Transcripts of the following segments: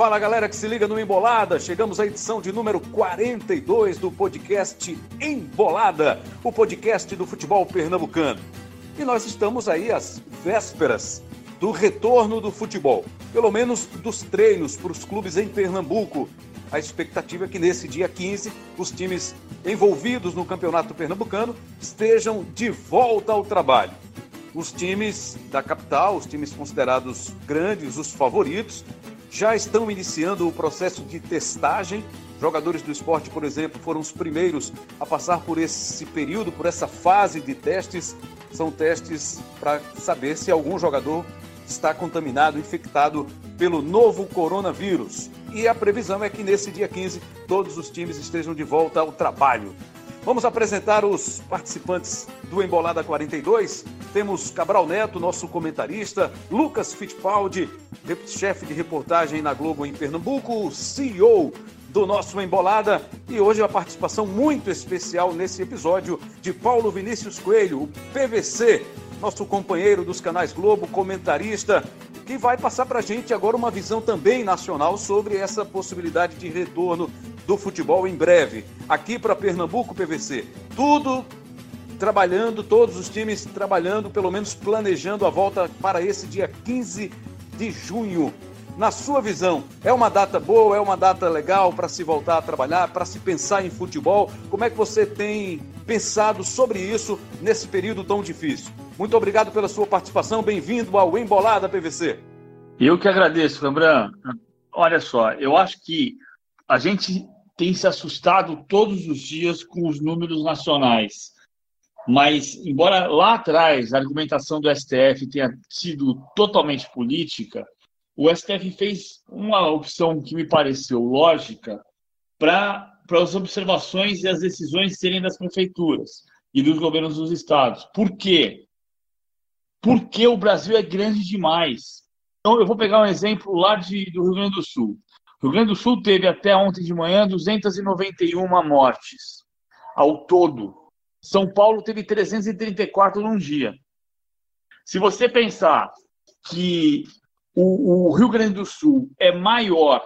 Fala galera que se liga no Embolada, chegamos à edição de número 42 do podcast Embolada, o podcast do futebol pernambucano. E nós estamos aí às vésperas do retorno do futebol, pelo menos dos treinos para os clubes em Pernambuco. A expectativa é que nesse dia 15 os times envolvidos no Campeonato Pernambucano estejam de volta ao trabalho. Os times da capital, os times considerados grandes, os favoritos, já estão iniciando o processo de testagem. Jogadores do esporte, por exemplo, foram os primeiros a passar por esse período, por essa fase de testes. São testes para saber se algum jogador está contaminado, infectado pelo novo coronavírus. E a previsão é que nesse dia 15 todos os times estejam de volta ao trabalho. Vamos apresentar os participantes do Embolada 42. Temos Cabral Neto, nosso comentarista, Lucas Fittipaldi, chefe de reportagem na Globo em Pernambuco, CEO do nosso Embolada. E hoje a participação muito especial nesse episódio de Paulo Vinícius Coelho, o PVC, nosso companheiro dos canais Globo, comentarista, que vai passar para a gente agora uma visão também nacional sobre essa possibilidade de retorno do futebol em breve. Aqui para Pernambuco, PVC, tudo trabalhando, todos os times trabalhando, pelo menos planejando a volta para esse dia 15 de junho. Na sua visão, é uma data boa, é uma data legal para se voltar a trabalhar, para se pensar em futebol? Como é que você tem pensado sobre isso nesse período tão difícil? Muito obrigado pela sua participação, bem-vindo ao Embolada PVC. Eu que agradeço, Rembrandt. Olha só, eu acho que a gente tem se assustado todos os dias com os números nacionais. Mas, embora lá atrás a argumentação do STF tenha sido totalmente política, o STF fez uma opção que me pareceu lógica para as observações e as decisões serem das prefeituras e dos governos dos estados. Por quê? Porque o Brasil é grande demais. Então, eu vou pegar um exemplo lá de, do Rio Grande do Sul. O Rio Grande do Sul teve até ontem de manhã 291 mortes ao todo. São Paulo teve 334 num dia. Se você pensar que o, o Rio Grande do Sul é maior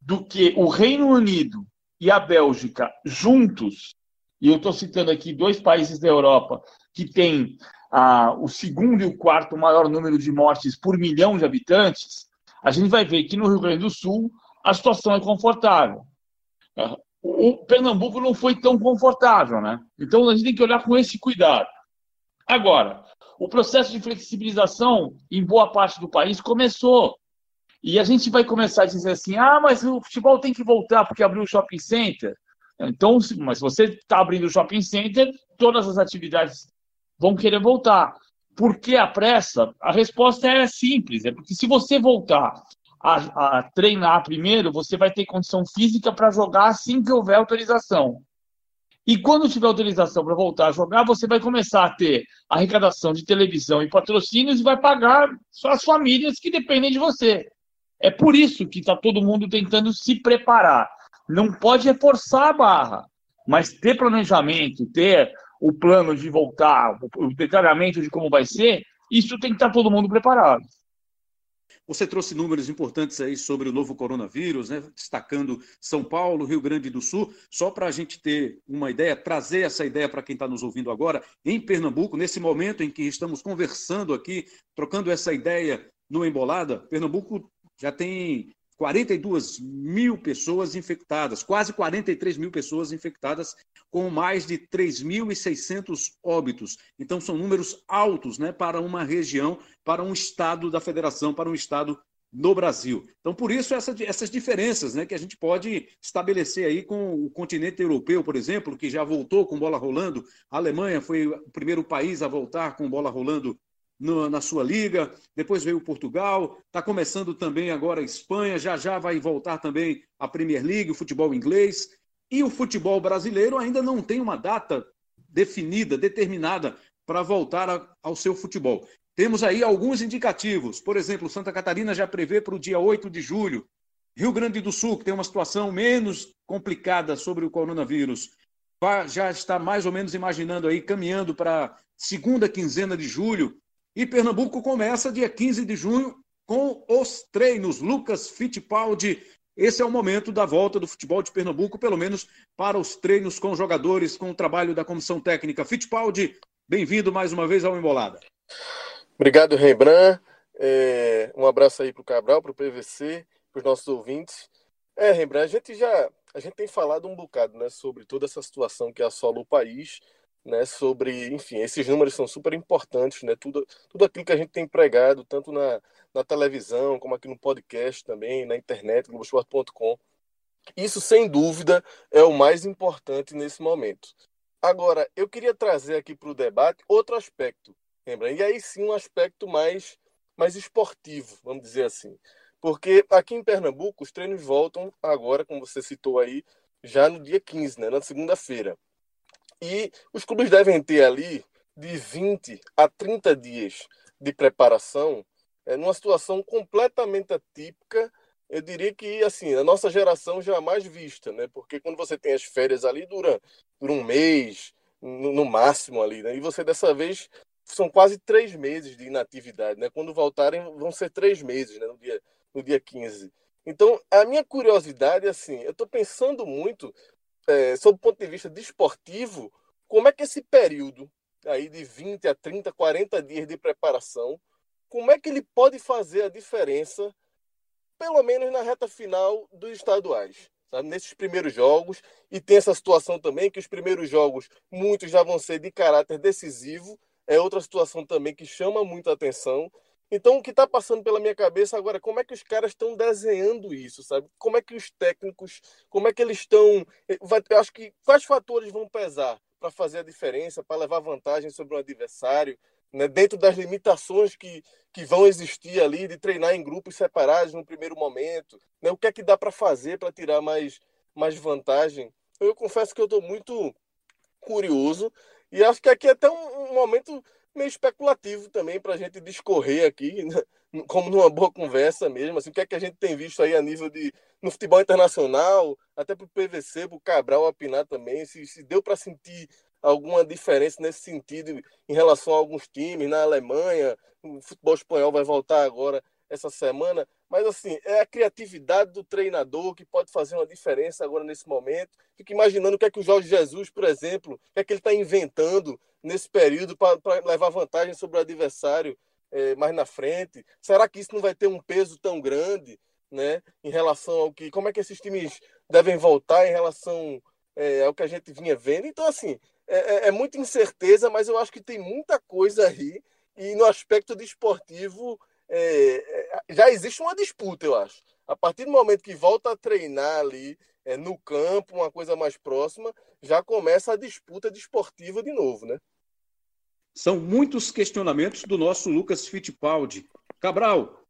do que o Reino Unido e a Bélgica juntos, e eu estou citando aqui dois países da Europa que têm ah, o segundo e o quarto maior número de mortes por milhão de habitantes, a gente vai ver que no Rio Grande do Sul a situação é confortável. O Pernambuco não foi tão confortável, né? Então a gente tem que olhar com esse cuidado. Agora, o processo de flexibilização em boa parte do país começou. E a gente vai começar a dizer assim: ah, mas o futebol tem que voltar porque abriu o shopping center. Então, mas você está abrindo o shopping center, todas as atividades vão querer voltar. Por que a pressa? A resposta é simples: é porque se você voltar a, a treinar primeiro, você vai ter condição física para jogar assim que houver autorização. E quando tiver autorização para voltar a jogar, você vai começar a ter arrecadação de televisão e patrocínios e vai pagar as famílias que dependem de você. É por isso que está todo mundo tentando se preparar. Não pode reforçar a barra, mas ter planejamento, ter o plano de voltar, o detalhamento de como vai ser, isso tem que estar tá todo mundo preparado. Você trouxe números importantes aí sobre o novo coronavírus, né? destacando São Paulo, Rio Grande do Sul. Só para a gente ter uma ideia, trazer essa ideia para quem está nos ouvindo agora, em Pernambuco, nesse momento em que estamos conversando aqui, trocando essa ideia no Embolada, Pernambuco já tem 42 mil pessoas infectadas, quase 43 mil pessoas infectadas, com mais de 3.600 óbitos. Então, são números altos né, para uma região, para um estado da federação, para um estado no Brasil. Então, por isso, essa, essas diferenças né, que a gente pode estabelecer aí com o continente europeu, por exemplo, que já voltou com bola rolando. A Alemanha foi o primeiro país a voltar com bola rolando no, na sua liga, depois veio Portugal, está começando também agora a Espanha, já já vai voltar também a Premier League, o futebol inglês, e o futebol brasileiro ainda não tem uma data definida, determinada para voltar a, ao seu futebol. Temos aí alguns indicativos, por exemplo, Santa Catarina já prevê para o dia 8 de julho, Rio Grande do Sul, que tem uma situação menos complicada sobre o coronavírus, já está mais ou menos imaginando aí, caminhando para segunda quinzena de julho, e Pernambuco começa dia 15 de junho com os treinos. Lucas Fittipaldi, esse é o momento da volta do futebol de Pernambuco, pelo menos para os treinos com jogadores, com o trabalho da comissão técnica. Fittipaldi, bem-vindo mais uma vez ao Embolada. Obrigado, Rembrandt. É, um abraço aí para o Cabral, para o PVC, para os nossos ouvintes. É, Rembrandt, a gente já a gente tem falado um bocado né, sobre toda essa situação que assola o país, né, sobre, enfim, esses números são super importantes, né, tudo, tudo aquilo que a gente tem pregado, tanto na, na televisão, como aqui no podcast também, na internet, globosport.com. Isso, sem dúvida, é o mais importante nesse momento. Agora, eu queria trazer aqui para o debate outro aspecto, lembra? E aí sim um aspecto mais, mais esportivo, vamos dizer assim. Porque aqui em Pernambuco, os treinos voltam agora, como você citou aí, já no dia 15, né, na segunda-feira. E os clubes devem ter ali de 20 a 30 dias de preparação, é, numa situação completamente atípica. Eu diria que assim, a nossa geração jamais vista, né? Porque quando você tem as férias ali, dura, dura um mês, no, no máximo ali, né? E você dessa vez são quase três meses de inatividade, né? Quando voltarem, vão ser três meses, né? No dia, no dia 15. Então, a minha curiosidade, assim, eu estou pensando muito, é, sob o ponto de vista desportivo, como é que esse período aí de 20 a 30, 40 dias de preparação, como é que ele pode fazer a diferença, pelo menos na reta final dos estaduais? Nesses primeiros jogos, e tem essa situação também que os primeiros jogos, muitos já vão ser de caráter decisivo, é outra situação também que chama muito a atenção. Então, o que está passando pela minha cabeça agora, é como é que os caras estão desenhando isso, sabe? Como é que os técnicos, como é que eles estão. Eh, eu acho que quais fatores vão pesar para fazer a diferença, para levar vantagem sobre o adversário, né? dentro das limitações que, que vão existir ali, de treinar em grupos separados no primeiro momento. Né? O que é que dá para fazer para tirar mais, mais vantagem? Eu confesso que eu estou muito curioso e acho que aqui é até um, um momento meio especulativo também para a gente discorrer aqui, né? como numa boa conversa mesmo. Assim, o que é que a gente tem visto aí a nível de no futebol internacional, até para o PVC, para o Cabral apinar também, se, se deu para sentir alguma diferença nesse sentido em relação a alguns times na Alemanha, o futebol espanhol vai voltar agora essa semana, mas assim, é a criatividade do treinador que pode fazer uma diferença agora nesse momento. Fico imaginando o que é que o Jorge Jesus, por exemplo, o que é que ele está inventando nesse período para levar vantagem sobre o adversário é, mais na frente. Será que isso não vai ter um peso tão grande, né, em relação ao que, como é que esses times devem voltar em relação é, ao que a gente vinha vendo? Então, assim, é, é, é muita incerteza, mas eu acho que tem muita coisa aí e no aspecto desportivo é, é, já existe uma disputa, eu acho. A partir do momento que volta a treinar ali é, no campo, uma coisa mais próxima, já começa a disputa desportiva de novo, né? São muitos questionamentos do nosso Lucas Fittipaldi. Cabral,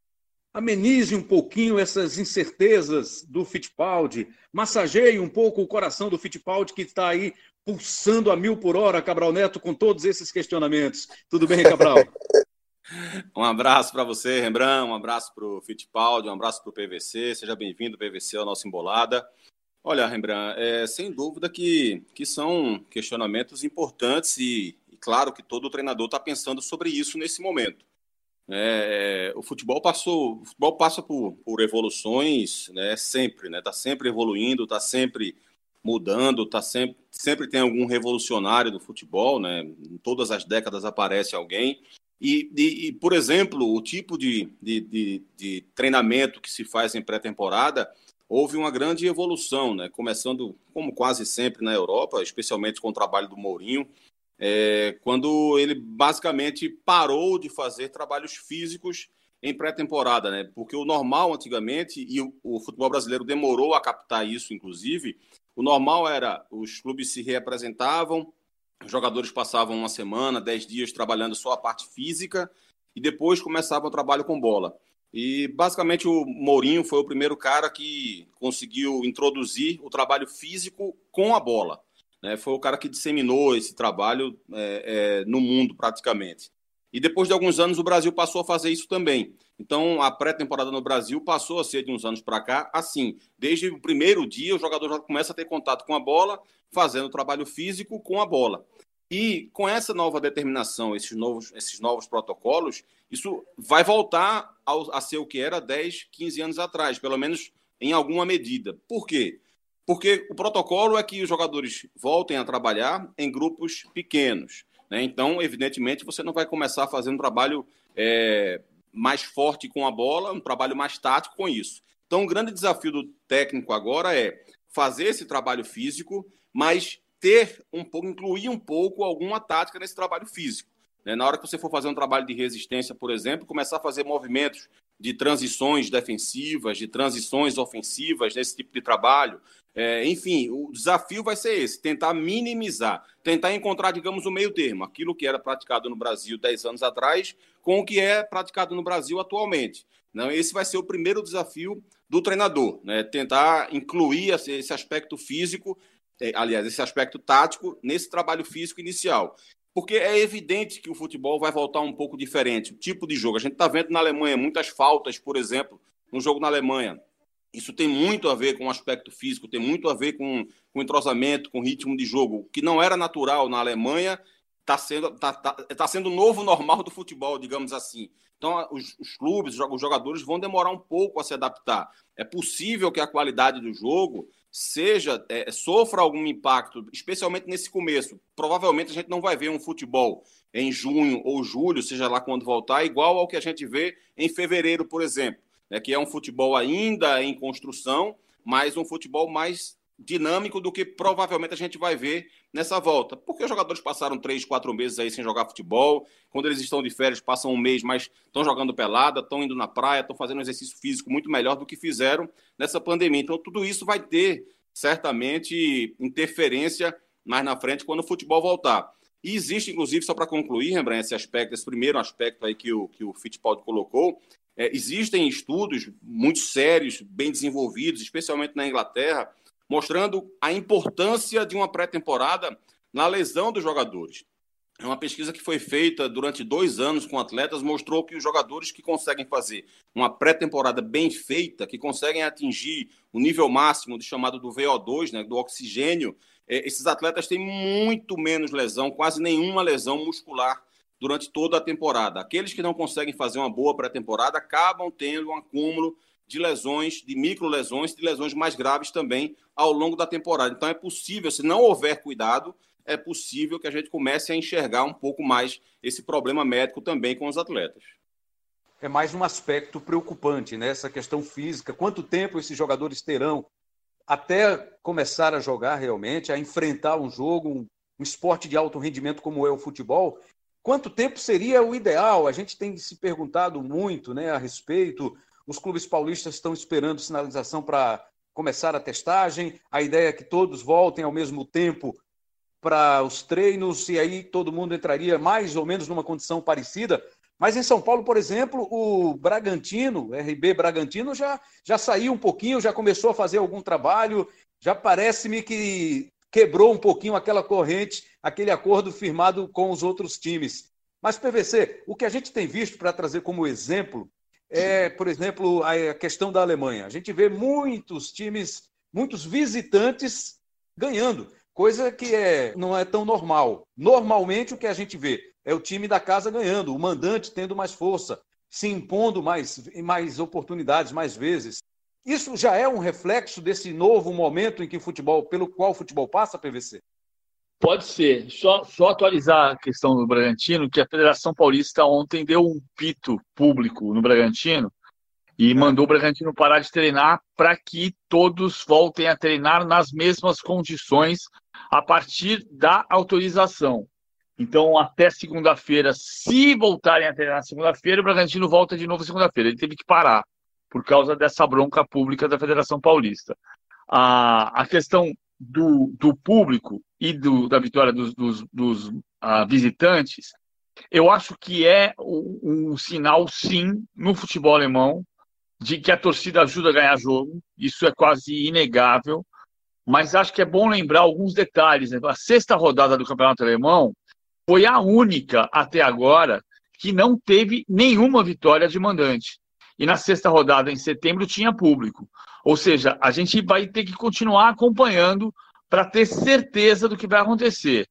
amenize um pouquinho essas incertezas do Fittipaldi, massageie um pouco o coração do Fittipaldi que está aí pulsando a mil por hora, Cabral Neto, com todos esses questionamentos. Tudo bem, Cabral? Um abraço para você, Rembrandt, um abraço para o Fittipaldi, um abraço para o PVC. Seja bem-vindo, PVC, ao nosso Embolada. Olha, Rembrandt, é, sem dúvida que, que são questionamentos importantes e, e claro que todo treinador está pensando sobre isso nesse momento. É, é, o futebol passou, o futebol passa por, por evoluções, né, sempre, né, está sempre evoluindo, está sempre mudando, tá sempre, sempre tem algum revolucionário do futebol, né, em todas as décadas aparece alguém. E, e, e, por exemplo, o tipo de, de, de, de treinamento que se faz em pré-temporada houve uma grande evolução, né? começando, como quase sempre na Europa, especialmente com o trabalho do Mourinho, é, quando ele basicamente parou de fazer trabalhos físicos em pré-temporada, né? porque o normal antigamente, e o, o futebol brasileiro demorou a captar isso, inclusive, o normal era os clubes se reapresentavam, os jogadores passavam uma semana, dez dias trabalhando só a parte física e depois começava o trabalho com bola. E basicamente o Mourinho foi o primeiro cara que conseguiu introduzir o trabalho físico com a bola. Né? Foi o cara que disseminou esse trabalho é, é, no mundo praticamente. E depois de alguns anos o Brasil passou a fazer isso também. Então a pré-temporada no Brasil passou a ser de uns anos para cá assim. Desde o primeiro dia o jogador já começa a ter contato com a bola, fazendo trabalho físico com a bola. E com essa nova determinação, esses novos, esses novos protocolos, isso vai voltar ao, a ser o que era 10, 15 anos atrás, pelo menos em alguma medida. Por quê? Porque o protocolo é que os jogadores voltem a trabalhar em grupos pequenos. Né? Então, evidentemente, você não vai começar fazer um trabalho é, mais forte com a bola, um trabalho mais tático com isso. Então, o grande desafio do técnico agora é fazer esse trabalho físico, mas ter um pouco, incluir um pouco alguma tática nesse trabalho físico. Né? Na hora que você for fazer um trabalho de resistência, por exemplo, começar a fazer movimentos de transições defensivas, de transições ofensivas nesse tipo de trabalho. É, enfim, o desafio vai ser esse: tentar minimizar, tentar encontrar, digamos, o meio termo, aquilo que era praticado no Brasil 10 anos atrás, com o que é praticado no Brasil atualmente. Não, esse vai ser o primeiro desafio do treinador, né? tentar incluir esse aspecto físico, é, aliás, esse aspecto tático nesse trabalho físico inicial. Porque é evidente que o futebol vai voltar um pouco diferente, o tipo de jogo. A gente está vendo na Alemanha muitas faltas, por exemplo, no jogo na Alemanha. Isso tem muito a ver com o aspecto físico, tem muito a ver com, com entrosamento, com ritmo de jogo. Que não era natural na Alemanha está sendo, tá, tá, tá sendo o novo normal do futebol, digamos assim. Então, os, os, clubes, os jogadores vão demorar um pouco a se adaptar. É possível que a qualidade do jogo seja é, sofra algum impacto, especialmente nesse começo. Provavelmente a gente não vai ver um futebol em junho ou julho, seja lá quando voltar, igual ao que a gente vê em fevereiro, por exemplo, né, que é um futebol ainda em construção, mas um futebol mais dinâmico do que provavelmente a gente vai ver nessa volta. Porque os jogadores passaram três, quatro meses aí sem jogar futebol. Quando eles estão de férias, passam um mês, mas estão jogando pelada, estão indo na praia, estão fazendo um exercício físico muito melhor do que fizeram nessa pandemia. Então, tudo isso vai ter, certamente, interferência mais na frente quando o futebol voltar. E existe, inclusive, só para concluir, Rembrandt, esse aspecto, esse primeiro aspecto aí que o, que o Fittipaldi colocou, é, existem estudos muito sérios, bem desenvolvidos, especialmente na Inglaterra, mostrando a importância de uma pré-temporada na lesão dos jogadores. É uma pesquisa que foi feita durante dois anos com atletas, mostrou que os jogadores que conseguem fazer uma pré-temporada bem feita, que conseguem atingir o nível máximo de chamado do VO2, né, do oxigênio, é, esses atletas têm muito menos lesão, quase nenhuma lesão muscular durante toda a temporada. Aqueles que não conseguem fazer uma boa pré-temporada acabam tendo um acúmulo de lesões, de micro-lesões, de lesões mais graves também ao longo da temporada. Então é possível, se não houver cuidado, é possível que a gente comece a enxergar um pouco mais esse problema médico também com os atletas. É mais um aspecto preocupante, né? Essa questão física. Quanto tempo esses jogadores terão até começar a jogar realmente, a enfrentar um jogo, um, um esporte de alto rendimento como é o futebol? Quanto tempo seria o ideal? A gente tem se perguntado muito né, a respeito. Os clubes paulistas estão esperando sinalização para começar a testagem. A ideia é que todos voltem ao mesmo tempo para os treinos e aí todo mundo entraria mais ou menos numa condição parecida. Mas em São Paulo, por exemplo, o Bragantino, RB Bragantino, já, já saiu um pouquinho, já começou a fazer algum trabalho. Já parece-me que quebrou um pouquinho aquela corrente, aquele acordo firmado com os outros times. Mas, PVC, o que a gente tem visto para trazer como exemplo é, por exemplo, a questão da Alemanha. A gente vê muitos times, muitos visitantes ganhando, coisa que é, não é tão normal. Normalmente, o que a gente vê é o time da casa ganhando, o mandante tendo mais força, se impondo mais, mais oportunidades, mais vezes. Isso já é um reflexo desse novo momento em que o futebol, pelo qual o futebol passa, PVC? Pode ser. Só, só atualizar a questão do Bragantino, que a Federação Paulista ontem deu um pito público no Bragantino e mandou o Bragantino parar de treinar para que todos voltem a treinar nas mesmas condições a partir da autorização. Então, até segunda-feira, se voltarem a treinar segunda-feira, o Bragantino volta de novo segunda-feira. Ele teve que parar por causa dessa bronca pública da Federação Paulista. A, a questão do, do público e do, da vitória dos, dos, dos uh, visitantes, eu acho que é um, um, sinal, sim, no futebol alemão, de que a torcida ajuda a ganhar jogo. Isso é quase inegável. Mas acho que é bom lembrar alguns detalhes. Né? A sexta rodada do Campeonato Alemão foi a única até agora que não teve nenhuma vitória de mandante. E na sexta rodada, em setembro, tinha público. Ou seja, a gente vai ter que continuar acompanhando para ter certeza do que vai acontecer.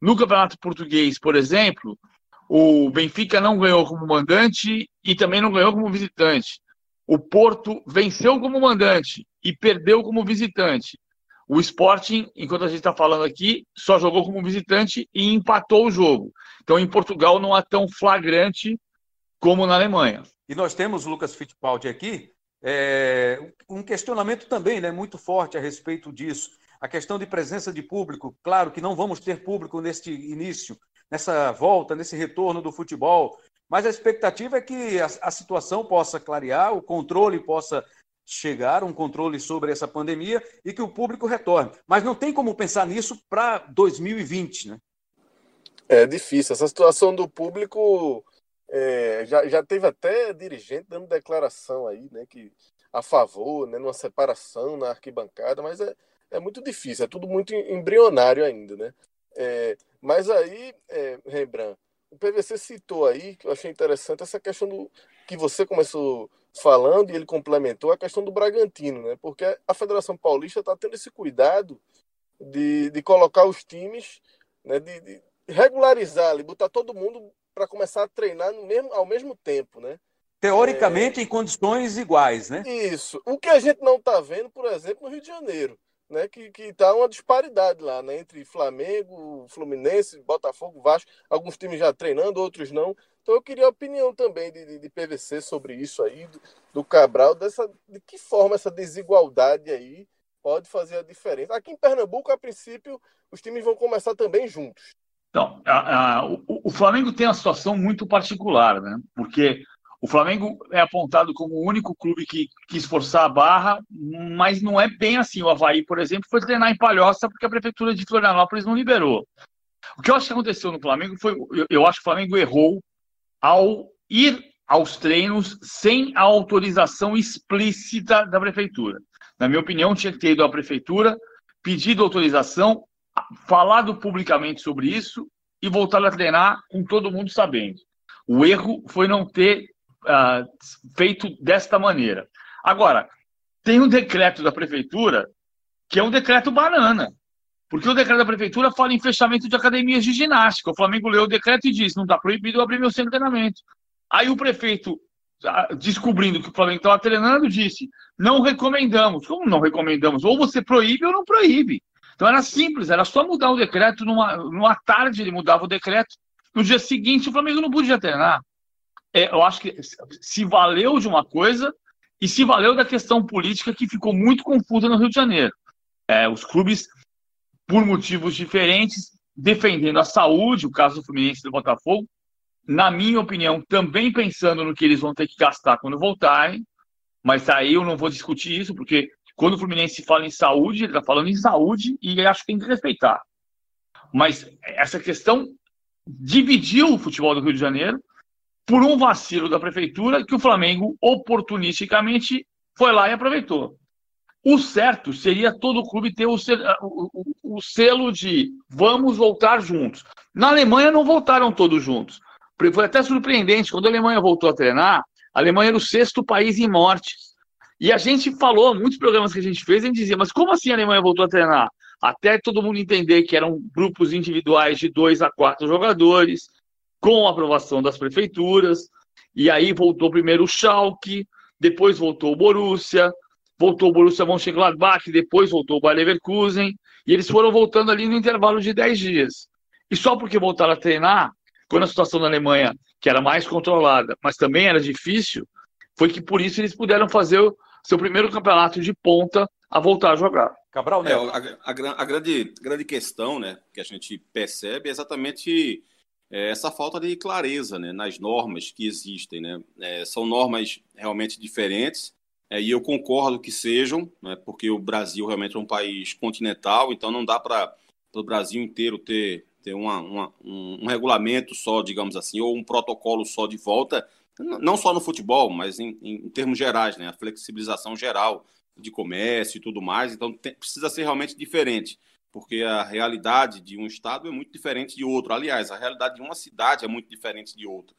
No Campeonato Português, por exemplo, o Benfica não ganhou como mandante e também não ganhou como visitante. O Porto venceu como mandante e perdeu como visitante. O Sporting, enquanto a gente está falando aqui, só jogou como visitante e empatou o jogo. Então, em Portugal, não é tão flagrante como na Alemanha. E nós temos, Lucas Fittipaldi, aqui, é, um questionamento também né, muito forte a respeito disso. A questão de presença de público, claro que não vamos ter público neste início, nessa volta, nesse retorno do futebol, mas a expectativa é que a, a situação possa clarear, o controle possa chegar, um controle sobre essa pandemia e que o público retorne. Mas não tem como pensar nisso para 2020, né? É difícil. Essa situação do público é, já, já teve até dirigente dando declaração aí, né, que a favor, né, numa separação na arquibancada, mas é, é muito difícil, é tudo muito embrionário ainda, né? É, mas aí, é, Rembrandt, o PVC citou aí, que eu achei interessante, essa questão do que você começou falando e ele complementou, a questão do Bragantino, né? Porque a Federação Paulista está tendo esse cuidado de, de colocar os times, né, de, de regularizar ali, botar todo mundo para começar a treinar no mesmo, ao mesmo tempo, né? Teoricamente é... em condições iguais, né? Isso. O que a gente não está vendo, por exemplo, no Rio de Janeiro, né? Que que tá uma disparidade lá, né? Entre Flamengo, Fluminense, Botafogo, Vasco, alguns times já treinando, outros não. Então eu queria a opinião também de, de, de PVC sobre isso aí, do, do Cabral, dessa de que forma essa desigualdade aí pode fazer a diferença. Aqui em Pernambuco, a princípio, os times vão começar também juntos. Então, a, a, o, o, Flamengo tem uma situação muito particular, né? Porque o Flamengo é apontado como o único clube que quis forçar a barra, mas não é bem assim. O Havaí, por exemplo, foi treinar em Palhoça porque a prefeitura de Florianópolis não liberou. O que eu acho que aconteceu no Flamengo foi, eu, eu acho que o Flamengo errou ao ir aos treinos sem a autorização explícita da prefeitura. Na minha opinião, tinha que ter ido à prefeitura, pedido autorização falado publicamente sobre isso e voltado a treinar com todo mundo sabendo. O erro foi não ter uh, feito desta maneira. Agora, tem um decreto da prefeitura que é um decreto banana. Porque o decreto da prefeitura fala em fechamento de academias de ginástica. O Flamengo leu o decreto e disse: não está proibido abrir meu centro de treinamento. Aí o prefeito, ah, descobrindo que o Flamengo estava treinando, disse: não recomendamos. Como não recomendamos? Ou você proíbe ou não proíbe. Então era simples, era só mudar o decreto. Numa, numa tarde ele mudava o decreto. No dia seguinte o Flamengo não podia treinar. É, eu acho que se valeu de uma coisa e se valeu da questão política que ficou muito confusa no Rio de Janeiro. É, os clubes, por motivos diferentes, defendendo a saúde, o caso do Fluminense e do Botafogo, na minha opinião, também pensando no que eles vão ter que gastar quando voltarem, mas aí eu não vou discutir isso, porque quando o Fluminense fala em saúde, ele está falando em saúde e acho que tem que respeitar. Mas essa questão dividiu o futebol do Rio de Janeiro por um vacilo da prefeitura que o Flamengo oportunisticamente foi lá e aproveitou. O certo seria todo clube ter o, o, o, selo de vamos voltar juntos. Na Alemanha não voltaram todos juntos. Foi até surpreendente. Quando a Alemanha voltou a treinar, a Alemanha era o sexto país em mortes. E a gente falou, muitos programas que a gente fez, a gente dizia, mas como assim a Alemanha voltou a treinar? Até todo mundo entender que eram grupos individuais de dois a quatro jogadores, com aprovação das prefeituras, e aí voltou primeiro o Schalke, depois voltou o Borussia, voltou o Borussia Mönchengladbach, depois voltou o Bayer Leverkusen, e eles foram voltando ali no intervalo de 10 dias. E só porque voltaram a treinar, quando a situação na Alemanha, que era mais controlada, mas também era difícil, foi que por isso eles puderam fazer seu primeiro campeonato de ponta a voltar a jogar. Cabral, né? É, a, a, a, grande, grande questão né, que a gente percebe é exatamente é, essa falta de clareza né, nas normas que existem. Né? É, são normas realmente diferentes, é, e eu concordo que sejam, né, porque o Brasil realmente é um país continental, então não dá para o Brasil inteiro ter, ter uma, uma, um, um regulamento só, digamos assim, ou um protocolo só de volta não só no futebol, mas em, em termos gerais, né? A flexibilização geral de comércio e tudo mais. Então tem, precisa ser realmente diferente, porque a realidade de um estado é muito diferente de outro. Aliás, a realidade de uma cidade é muito diferente de outra.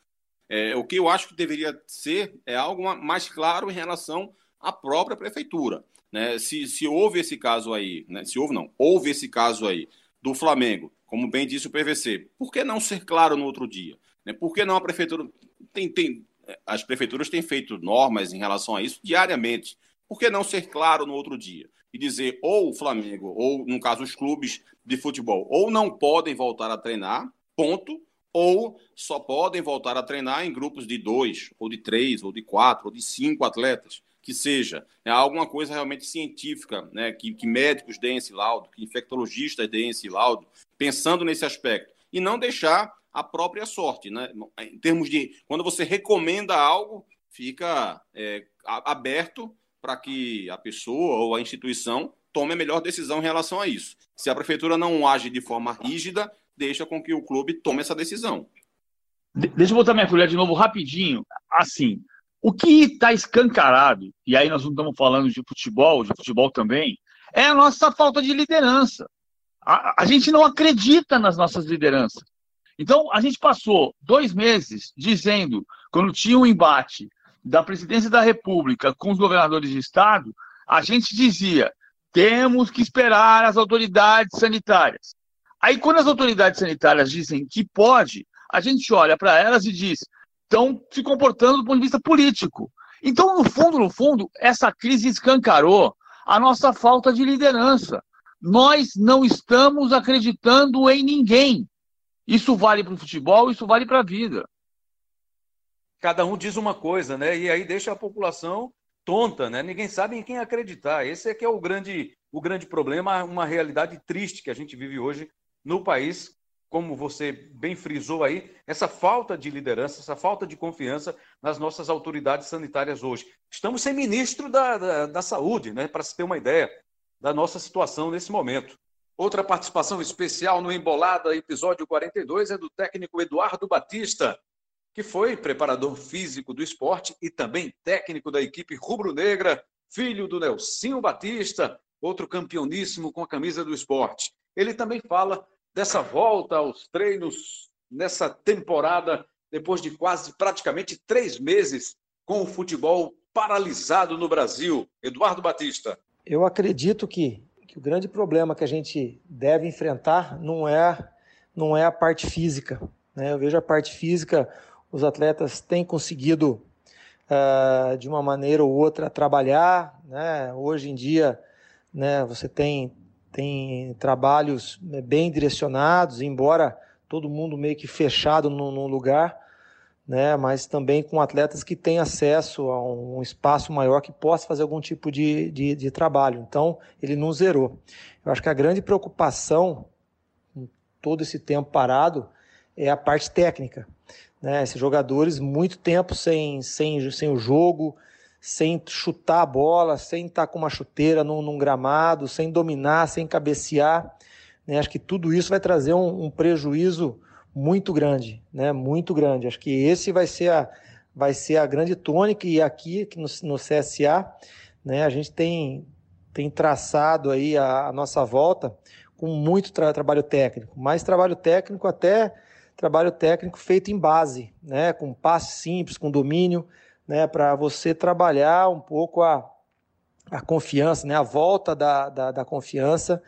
É, o que eu acho que deveria ser é algo mais claro em relação à própria prefeitura. Né? Se, se houve esse caso aí, né? se houve não, houve esse caso aí do Flamengo, como bem disse o PVC, por que não ser claro no outro dia? Né? Por que não a prefeitura tem, tem as prefeituras têm feito normas em relação a isso diariamente. Por que não ser claro no outro dia? E dizer ou o Flamengo, ou no caso os clubes de futebol, ou não podem voltar a treinar, ponto, ou só podem voltar a treinar em grupos de dois, ou de três, ou de quatro, ou de cinco atletas, que seja é alguma coisa realmente científica, né, que, que médicos deem esse laudo, que infectologistas deem esse laudo, pensando nesse aspecto, e não deixar a própria sorte, né? Em termos de quando você recomenda algo, fica é, aberto para que a pessoa ou a instituição tome a melhor decisão em relação a isso. Se a prefeitura não age de forma rígida, deixa com que o clube tome essa decisão. Deixa eu botar minha colher de novo rapidinho. Assim, o que está escancarado, e aí nós não estamos falando de futebol, de futebol também, é a nossa falta de liderança. A, a gente não acredita nas nossas lideranças. Então, a gente passou dois meses dizendo, quando tinha um embate da presidência da República com os governadores de Estado, a gente dizia: temos que esperar as autoridades sanitárias. Aí, quando as autoridades sanitárias dizem que pode, a gente olha para elas e diz: estão se comportando do ponto de vista político. Então, no fundo, no fundo, essa crise escancarou a nossa falta de liderança. Nós não estamos acreditando em ninguém. Isso vale para o futebol, isso vale para a vida. Cada um diz uma coisa, né? E aí deixa a população tonta, né? Ninguém sabe em quem acreditar. Esse é que é o grande, o grande problema, uma realidade triste que a gente vive hoje no país, como você bem frisou aí, essa falta de liderança, essa falta de confiança nas nossas autoridades sanitárias hoje. Estamos sem ministro da, da, da Saúde, né? Para se ter uma ideia da nossa situação nesse momento. Outra participação especial no Embolada, episódio 42, é do técnico Eduardo Batista, que foi preparador físico do esporte e também técnico da equipe rubro-negra, filho do Nelsinho Batista, outro campeoníssimo com a camisa do esporte. Ele também fala dessa volta aos treinos nessa temporada, depois de quase praticamente três meses com o futebol paralisado no Brasil. Eduardo Batista. Eu acredito que que o grande problema que a gente deve enfrentar não é, não é a parte física. Né? Eu vejo a parte física, os atletas têm conseguido, uh, de uma maneira ou outra, trabalhar. Né? Hoje em dia, né, você tem, tem trabalhos bem direcionados, embora todo mundo meio que fechado num, num lugar, né, mas também com atletas que têm acesso a um espaço maior que possa fazer algum tipo de, de, de trabalho. Então, ele não zerou. Eu acho que a grande preocupação, em todo esse tempo parado, é a parte técnica. Né? Esses jogadores, muito tempo sem, sem, sem o jogo, sem chutar a bola, sem estar com uma chuteira num, num gramado, sem dominar, sem cabecear. Né? Acho que tudo isso vai trazer um, um prejuízo muito grande, né? Muito grande. Acho que esse vai ser a, vai ser a grande tônica e aqui no, no CSA, né? A gente tem tem traçado aí a, a nossa volta com muito tra trabalho técnico, mais trabalho técnico até trabalho técnico feito em base, né? Com passe simples, com domínio, né? Para você trabalhar um pouco a, a confiança, né? A volta da, da, da confiança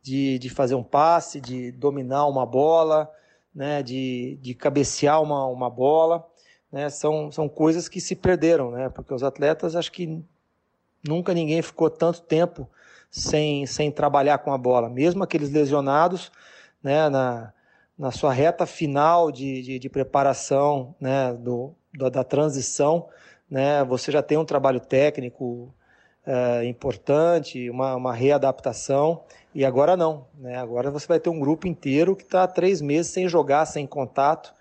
de, de fazer um passe, de dominar uma bola, né, de, de cabecear uma, uma bola, né, são, são coisas que se perderam, né, porque os atletas, acho que nunca ninguém ficou tanto tempo sem, sem trabalhar com a bola, mesmo aqueles lesionados, né, na, na sua reta final de, de, de preparação, né, do, da, da transição, né, você já tem um trabalho técnico é, importante, uma, uma readaptação, e agora não, né? Agora você vai ter um grupo inteiro que está três meses sem jogar, sem contato,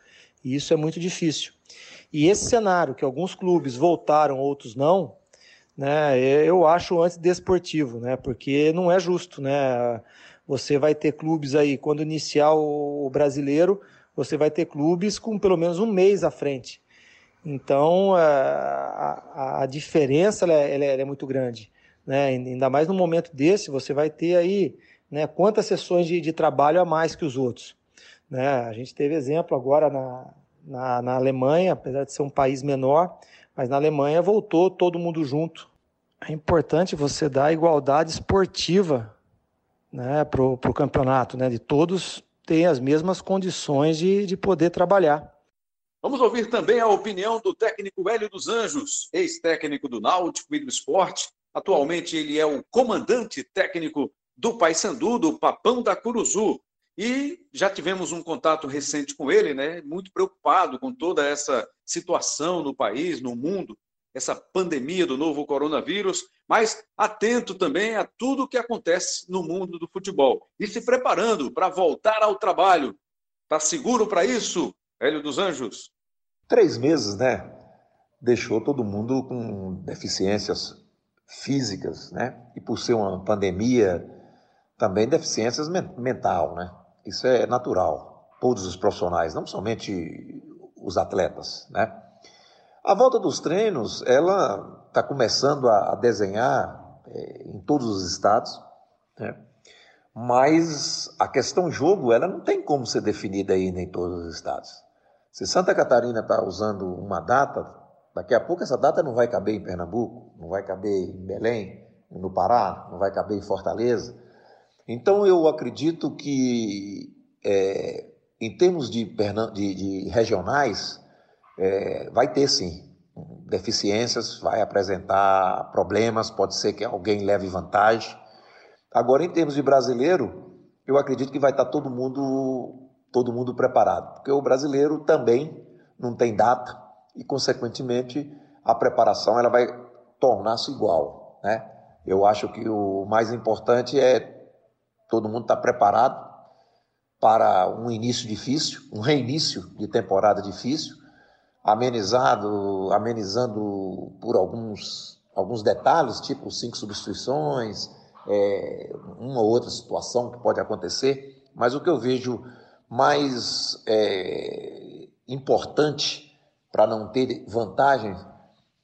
e isso é muito difícil. E esse cenário que alguns clubes voltaram, outros não, né? Eu acho antidesportivo, né? Porque não é justo, né? Você vai ter clubes aí quando iniciar o brasileiro, você vai ter clubes com pelo menos um mês à frente. Então a, a, a diferença ela é, ela é muito grande. Né? Ainda mais no momento desse, você vai ter aí né, quantas sessões de, de trabalho a mais que os outros. Né? A gente teve exemplo agora na, na, na, Alemanha, apesar de ser um país menor, mas na Alemanha voltou todo mundo junto. É importante você dar igualdade esportiva né, para o campeonato, né, de todos terem as mesmas condições de, de poder trabalhar. Vamos ouvir também a opinião do técnico Hélio dos Anjos, ex-técnico do Náutico e do Esporte. Atualmente ele é o comandante técnico do Paysandu, do Papão da Curuzu. E já tivemos um contato recente com ele, né? Muito preocupado com toda essa situação no país, no mundo, essa pandemia do novo coronavírus, mas atento também a tudo o que acontece no mundo do futebol e se preparando para voltar ao trabalho. Está seguro para isso, Hélio dos Anjos? Três meses, né? Deixou todo mundo com deficiências físicas, né? E por ser uma pandemia, também deficiências mental, né? Isso é natural. Todos os profissionais, não somente os atletas, né? A volta dos treinos, ela está começando a, a desenhar é, em todos os estados, né? mas a questão jogo, ela não tem como ser definida ainda em todos os estados. Se Santa Catarina está usando uma data, daqui a pouco essa data não vai caber em Pernambuco, não vai caber em Belém, no Pará, não vai caber em Fortaleza. Então eu acredito que é, em termos de, de, de regionais, é, vai ter sim deficiências, vai apresentar problemas, pode ser que alguém leve vantagem. Agora, em termos de brasileiro, eu acredito que vai estar todo mundo, todo mundo preparado, porque o brasileiro também não tem data e, consequentemente, a preparação ela vai tornar-se igual, né? Eu acho que o mais importante é todo mundo estar preparado para um início difícil, um reinício de temporada difícil, amenizado, amenizando por alguns, alguns detalhes, tipo cinco substituições, é, uma ou outra situação que pode acontecer, mas o que eu vejo mais é, importante para não ter vantagem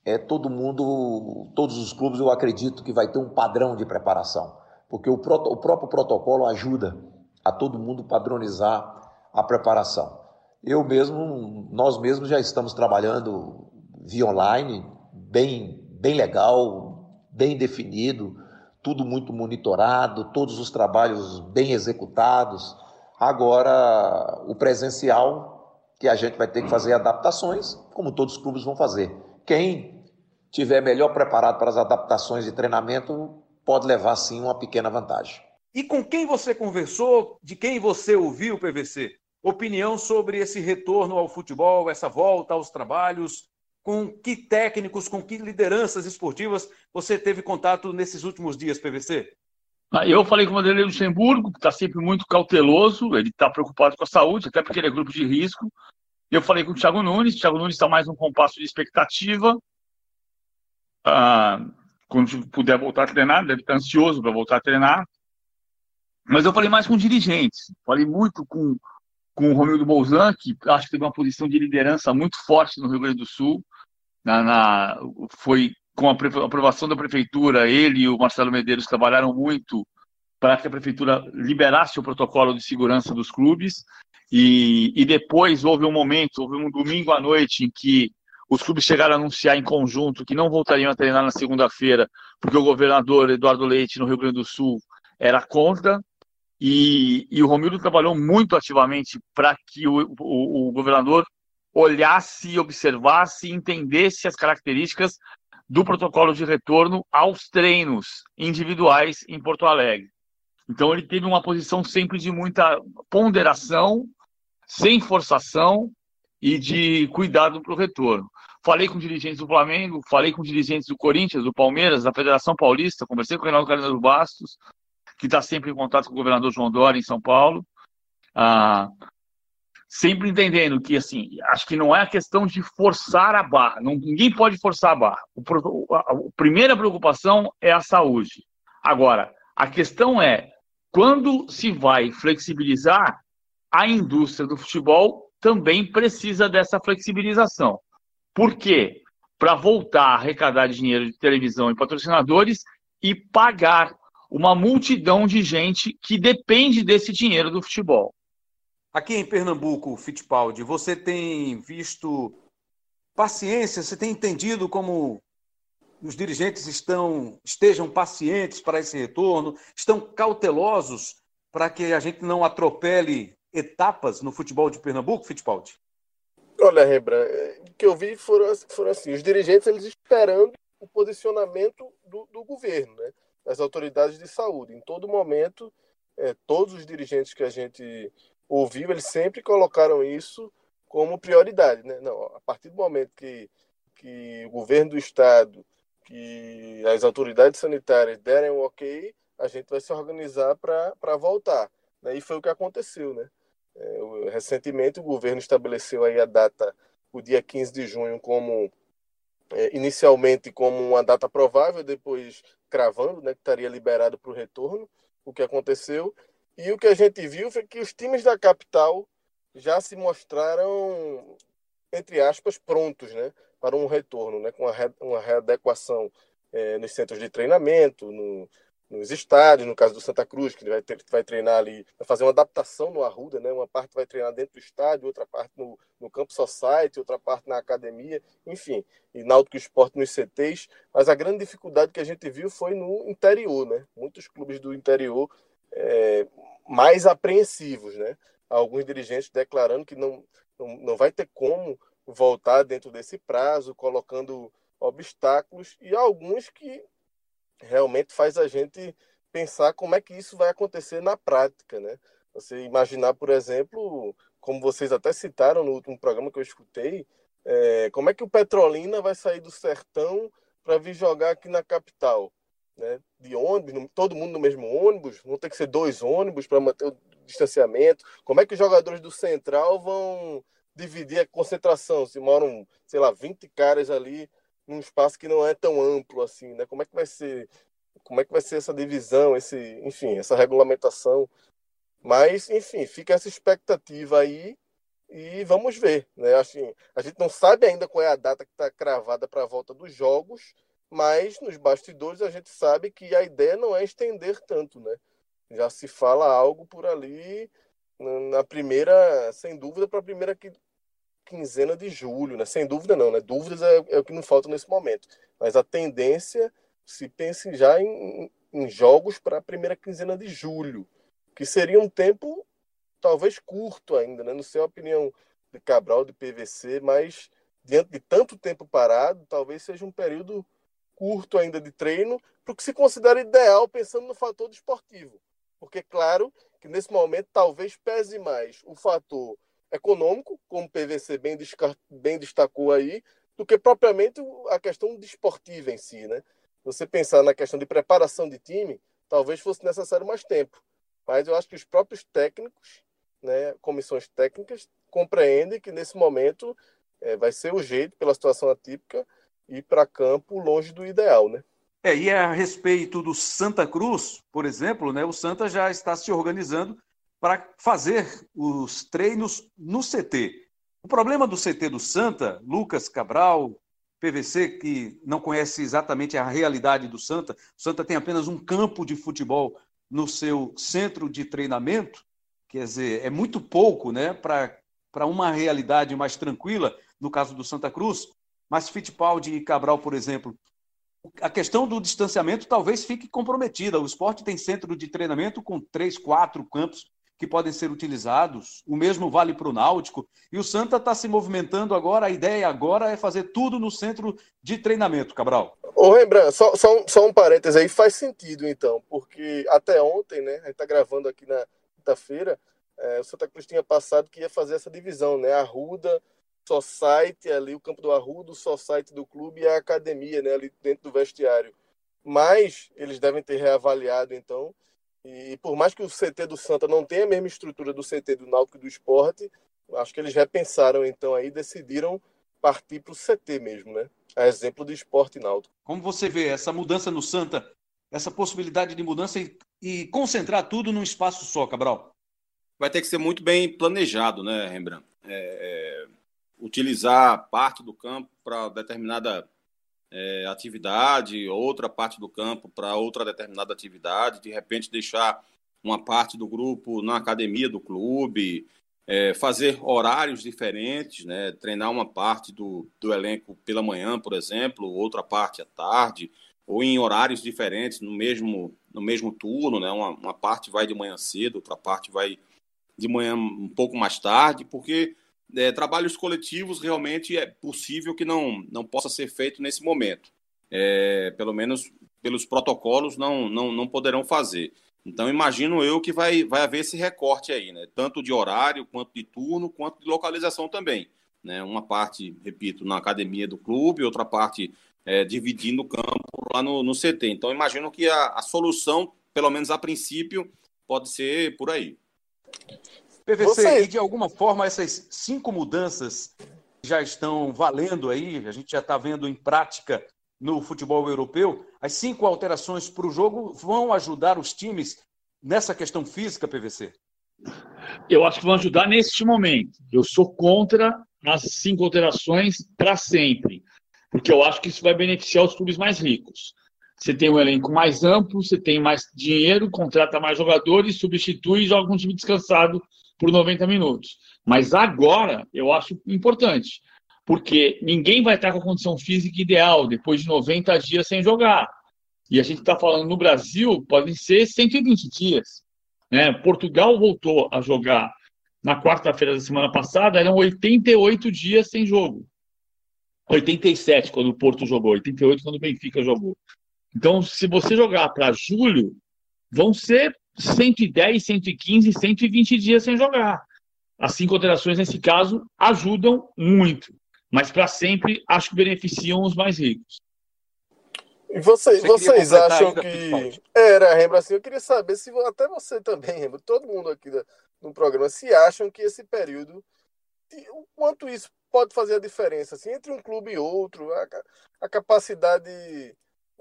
é todo mundo, todos os clubes, eu acredito que vai ter um padrão de preparação, porque o, o próprio protocolo ajuda a todo mundo padronizar a preparação. Eu mesmo, nós mesmos já estamos trabalhando via online, bem, bem legal, bem definido, tudo muito monitorado, todos os trabalhos bem executados. Agora, o presencial, que a gente vai ter que fazer adaptações, como todos os clubes vão fazer. Quem tiver melhor preparado para as adaptações de treinamento pode levar sim uma pequena vantagem. E com quem você conversou, de quem você ouviu PVC? opinião sobre esse retorno ao futebol, essa volta aos trabalhos. Com que técnicos, com que lideranças esportivas você teve contato nesses últimos dias, PVC? Ah, eu falei com o Vanderlei Luxemburgo, que está sempre muito cauteloso, ele está preocupado com a saúde, até porque ele é grupo de risco. Eu falei com o Thiago Nunes, o Thiago Nunes está mais um compasso de expectativa. Ah, quando puder voltar a treinar, deve estar ansioso para voltar a treinar. Mas eu falei mais com dirigentes, falei muito com com o Romildo Bolzan, que acho que teve uma posição de liderança muito forte no Rio Grande do Sul. Na, na, foi com a aprovação da prefeitura, ele e o Marcelo Medeiros trabalharam muito para que a prefeitura liberasse o protocolo de segurança dos clubes. E, e depois houve um momento, houve um domingo à noite em que os clubes chegaram a anunciar em conjunto que não voltariam a treinar na segunda-feira, porque o governador Eduardo Leite, no Rio Grande do Sul, era contra. E, e o Romildo trabalhou muito ativamente para que o, o, o governador olhasse, observasse entendesse as características do protocolo de retorno aos treinos individuais em Porto Alegre. Então ele teve uma posição sempre de muita ponderação, sem forçação e de cuidado para o retorno. Falei com dirigentes do Flamengo, falei com dirigentes do Corinthians, do Palmeiras, da Federação Paulista, conversei com o Reinaldo Carneiro Bastos, que está sempre em contato com o governador João Dória em São Paulo, ah, sempre entendendo que, assim, acho que não é a questão de forçar a barra, não, ninguém pode forçar a barra. O, a, a primeira preocupação é a saúde. Agora, a questão é, quando se vai flexibilizar, a indústria do futebol também precisa dessa flexibilização. Por quê? Para voltar a arrecadar dinheiro de televisão e patrocinadores e pagar uma multidão de gente que depende desse dinheiro do futebol. Aqui em Pernambuco, Fittipaldi, você tem visto paciência, você tem entendido como os dirigentes estão estejam pacientes para esse retorno, estão cautelosos para que a gente não atropele etapas no futebol de Pernambuco, Fittipaldi? Olha, Rembrandt, o que eu vi foram, foram assim, os dirigentes eles esperando o posicionamento do, do governo, né? das autoridades de saúde. Em todo momento, é, todos os dirigentes que a gente ouviu, eles sempre colocaram isso como prioridade. Né? Não, a partir do momento que, que o governo do estado, que as autoridades sanitárias derem o um ok, a gente vai se organizar para voltar. Né? E foi o que aconteceu. Né? É, recentemente, o governo estabeleceu aí a data, o dia 15 de junho, como é, inicialmente como uma data provável, depois cravando né, que estaria liberado para o retorno, o que aconteceu. E o que a gente viu foi que os times da capital já se mostraram, entre aspas, prontos né, para um retorno, né, com uma readequação é, nos centros de treinamento, no, nos estádios, no caso do Santa Cruz, que vai, ter, vai treinar ali, vai fazer uma adaptação no Arruda, né? Uma parte vai treinar dentro do estádio, outra parte no, no campo society, outra parte na academia, enfim, e Náutico Esporte nos CTs, mas a grande dificuldade que a gente viu foi no interior, né? Muitos clubes do interior é, mais apreensivos, né? Alguns dirigentes declarando que não, não, não vai ter como voltar dentro desse prazo, colocando obstáculos, e alguns que realmente faz a gente pensar como é que isso vai acontecer na prática, né? Você imaginar, por exemplo, como vocês até citaram no último programa que eu escutei, é, como é que o Petrolina vai sair do sertão para vir jogar aqui na capital? Né? De ônibus, todo mundo no mesmo ônibus, vão ter que ser dois ônibus para manter o distanciamento. Como é que os jogadores do Central vão dividir a concentração? Se moram, sei lá, 20 caras ali num espaço que não é tão amplo assim, né? Como é que vai ser, como é que vai ser essa divisão, esse, enfim, essa regulamentação? Mas, enfim, fica essa expectativa aí e vamos ver, né? Assim, a gente não sabe ainda qual é a data que está cravada para a volta dos jogos, mas nos bastidores a gente sabe que a ideia não é estender tanto, né? Já se fala algo por ali na primeira, sem dúvida, para a primeira quinzena de julho, né? Sem dúvida não, né? Dúvidas é, é o que não falta nesse momento. Mas a tendência se pense já em, em jogos para a primeira quinzena de julho, que seria um tempo talvez curto ainda, né? Não sei a opinião de Cabral, de PVC, mas diante de tanto tempo parado, talvez seja um período curto ainda de treino, para o que se considera ideal pensando no fator desportivo. Porque, claro, que nesse momento talvez pese mais o fator econômico, como o PVC bem, bem destacou aí, do que propriamente a questão desportiva em si, né? Você pensar na questão de preparação de time, talvez fosse necessário mais tempo. Mas eu acho que os próprios técnicos, né, comissões técnicas, compreendem que nesse momento é, vai ser o jeito, pela situação atípica, ir para campo longe do ideal, né? É, e a respeito do Santa Cruz, por exemplo, né, o Santa já está se organizando para fazer os treinos no CT. O problema do CT do Santa, Lucas Cabral, PVC, que não conhece exatamente a realidade do Santa, o Santa tem apenas um campo de futebol no seu centro de treinamento, quer dizer, é muito pouco né, para uma realidade mais tranquila, no caso do Santa Cruz, mas Fittipaldi e Cabral, por exemplo, a questão do distanciamento talvez fique comprometida. O esporte tem centro de treinamento com três, quatro campos que podem ser utilizados. O mesmo vale para o Náutico. E o Santa está se movimentando agora. A ideia agora é fazer tudo no centro de treinamento, Cabral. Ô, Rembrandt, só, só, um, só um parênteses aí. Faz sentido, então, porque até ontem, né? A gente está gravando aqui na quinta-feira. É, o Santa Cruz tinha passado que ia fazer essa divisão, né? Arruda, Society, ali o campo do Arruda, o Society do clube e a academia, né? Ali dentro do vestiário. Mas eles devem ter reavaliado, então, e por mais que o CT do Santa não tenha a mesma estrutura do CT do Náutico e do Esporte, acho que eles repensaram então aí decidiram partir para o CT mesmo, né? A exemplo do Esporte Náutico. Como você vê essa mudança no Santa, essa possibilidade de mudança e, e concentrar tudo num espaço só, Cabral? Vai ter que ser muito bem planejado, né, Rembrandt? É, é, utilizar parte do campo para determinada é, atividade, outra parte do campo para outra determinada atividade, de repente deixar uma parte do grupo na academia do clube, é, fazer horários diferentes, né? treinar uma parte do, do elenco pela manhã, por exemplo, outra parte à tarde, ou em horários diferentes no mesmo, no mesmo turno, né? uma, uma parte vai de manhã cedo, outra parte vai de manhã um pouco mais tarde, porque é, trabalhos coletivos realmente é possível que não, não possa ser feito nesse momento. É, pelo menos pelos protocolos não, não, não poderão fazer. Então, imagino eu que vai, vai haver esse recorte aí, né? tanto de horário, quanto de turno, quanto de localização também. Né? Uma parte, repito, na academia do clube, outra parte é, dividindo o campo lá no, no CT. Então, imagino que a, a solução, pelo menos a princípio, pode ser por aí. PVC, Você... e de alguma forma essas cinco mudanças já estão valendo aí, a gente já está vendo em prática no futebol europeu, as cinco alterações para o jogo vão ajudar os times nessa questão física, PVC? Eu acho que vão ajudar neste momento. Eu sou contra as cinco alterações para sempre, porque eu acho que isso vai beneficiar os clubes mais ricos. Você tem um elenco mais amplo, você tem mais dinheiro, contrata mais jogadores, substitui e joga um time descansado por 90 minutos. Mas agora eu acho importante porque ninguém vai estar com a condição física ideal depois de 90 dias sem jogar. E a gente está falando no Brasil, podem ser 120 dias. Né? Portugal voltou a jogar na quarta-feira da semana passada, eram 88 dias sem jogo. 87 quando o Porto jogou, 88 quando o Benfica jogou. Então, se você jogar para julho, vão ser 110, 115, 120 dias sem jogar. As cinco alterações, nesse caso, ajudam muito mas para sempre acho que beneficiam os mais ricos. E vocês, vocês acham que. Era, Rembra, assim, eu queria saber se até você também, Rembra, todo mundo aqui no programa, se acham que esse período, o quanto isso pode fazer a diferença assim, entre um clube e outro, a, a capacidade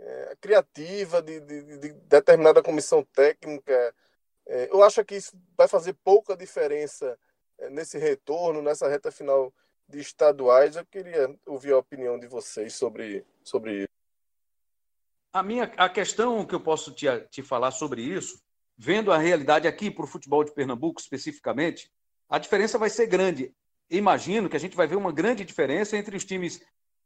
é, criativa de, de, de, determinada comissão técnica. É, eu acho que isso vai fazer pouca diferença é, nesse retorno, nessa reta final de estaduais. Eu queria ouvir a opinião de vocês sobre, sobre isso. A, minha, a questão que eu posso te, te falar sobre isso, vendo a realidade aqui para o futebol de Pernambuco especificamente, a diferença vai ser grande. Imagino que a gente vai ver uma grande diferença entre os times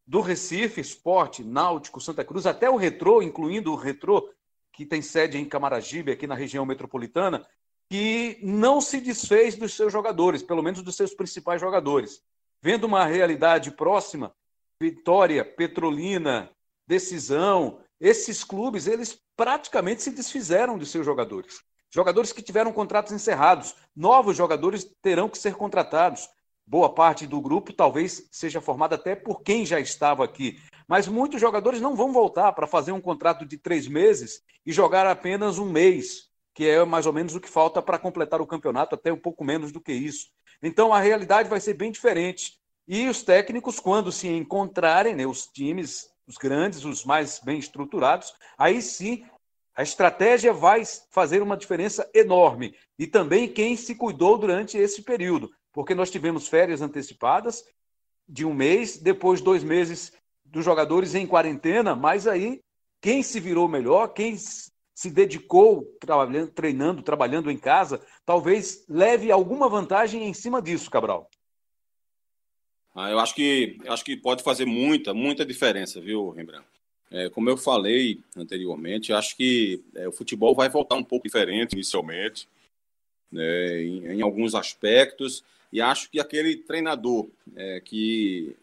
do Recife, Esporte, Náutico, Santa Cruz, até o Retrô, incluindo o Retrô, que tem sede em Camaragibe, aqui na região metropolitana, que não se desfez dos seus jogadores, pelo menos dos seus principais jogadores. Vendo uma realidade próxima, Vitória, Petrolina, Decisão, esses clubes, eles praticamente se desfizeram de seus jogadores. Jogadores que tiveram contratos encerrados, novos jogadores terão que ser contratados. Boa parte do grupo talvez seja formada até por quem já estava aqui. Mas muitos jogadores não vão voltar para fazer um contrato de três meses e jogar apenas um mês, que é mais ou menos o que falta para completar o campeonato, até um pouco menos do que isso. Então a realidade vai ser bem diferente. E os técnicos, quando se encontrarem, né, os times, os grandes, os mais bem estruturados, aí sim a estratégia vai fazer uma diferença enorme. E também quem se cuidou durante esse período, porque nós tivemos férias antecipadas de um mês, depois dois meses dos jogadores em quarentena, mas aí quem se virou melhor, quem se dedicou trabalhando, treinando, trabalhando em casa, talvez leve alguma vantagem em cima disso, Cabral. Ah, eu acho que acho que pode fazer muita, muita diferença, viu, Rembrandt? É, como eu falei anteriormente, acho que é, o futebol vai voltar um pouco diferente inicialmente, né, em, em, alguns aspectos, e acho que aquele treinador é, que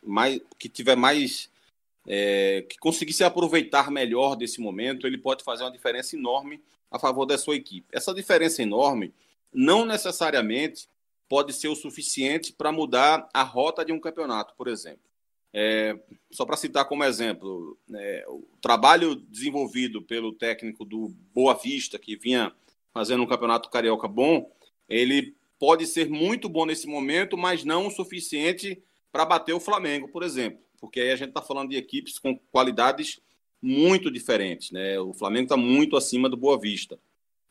mais que tiver mais é, que conseguisse aproveitar melhor desse momento, ele pode fazer uma diferença enorme a favor da sua equipe. Essa diferença enorme não necessariamente pode ser o suficiente para mudar a rota de um campeonato, por exemplo. É, só para citar como exemplo, é, o trabalho desenvolvido pelo técnico do Boa Vista, que vinha fazendo um campeonato carioca bom, ele pode ser muito bom nesse momento, mas não o suficiente para bater o Flamengo, por exemplo porque aí a gente está falando de equipes com qualidades muito diferentes. Né? O Flamengo está muito acima do Boa Vista.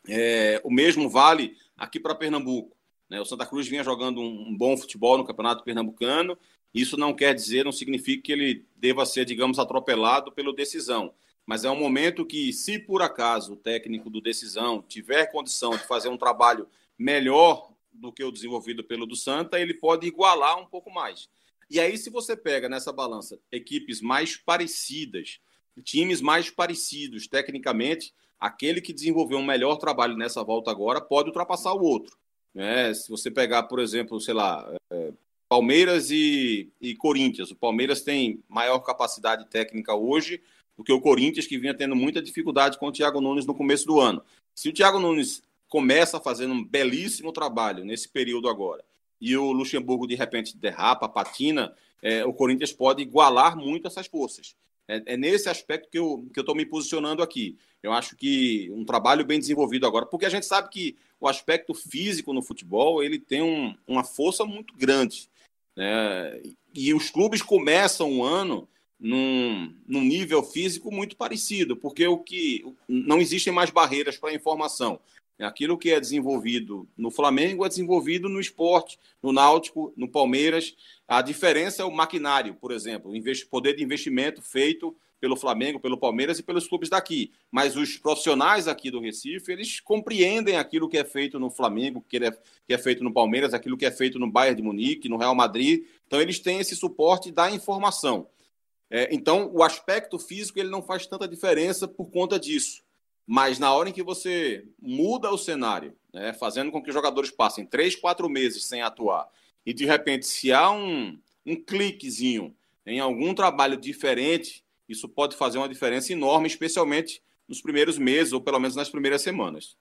É, o mesmo vale aqui para Pernambuco. Né? O Santa Cruz vinha jogando um, bom futebol no Campeonato Pernambucano. Isso não quer dizer, não significa que ele deva ser, digamos, atropelado pelo decisão. Mas é um momento que, se por acaso o técnico do decisão tiver condição de fazer um trabalho melhor do que o desenvolvido pelo do Santa, ele pode igualar um pouco mais. E aí, se você pega nessa balança equipes mais parecidas, times mais parecidos tecnicamente, aquele que desenvolveu um melhor trabalho nessa volta agora pode ultrapassar o outro. Né? Se você pegar, por exemplo, sei lá, é, Palmeiras e, e Corinthians, o Palmeiras tem maior capacidade técnica hoje do que o Corinthians, que vinha tendo muita dificuldade com o Thiago Nunes no começo do ano. Se o Thiago Nunes começa fazendo um belíssimo trabalho nesse período agora, e o Luxemburgo de repente derrapa, patina, é, o Corinthians pode igualar muito essas forças. É, é nesse aspecto que eu estou que eu me posicionando aqui. Eu acho que um trabalho bem desenvolvido agora, porque a gente sabe que o aspecto físico no futebol ele tem um, uma força muito grande. Né? E os clubes começam o ano num, num nível físico muito parecido, porque o que não existem mais barreiras para a informação. Aquilo que é desenvolvido no Flamengo é desenvolvido no esporte, no Náutico, no Palmeiras. A diferença é o maquinário, por exemplo, o poder de investimento feito pelo Flamengo, pelo Palmeiras e pelos clubes daqui. Mas os profissionais aqui do Recife, eles compreendem aquilo que é feito no Flamengo, que é, que é feito no Palmeiras, aquilo que é feito no Bayern de Munique, no Real Madrid. Então, eles têm esse suporte da informação. É, então, o aspecto físico ele não faz tanta diferença por conta disso. Mas na hora em que você muda o cenário, né, fazendo com que os jogadores passem três, quatro meses sem atuar, e de repente, se há um, um cliquezinho em algum trabalho diferente, isso pode fazer uma diferença enorme, especialmente nos primeiros meses, ou pelo menos nas primeiras semanas.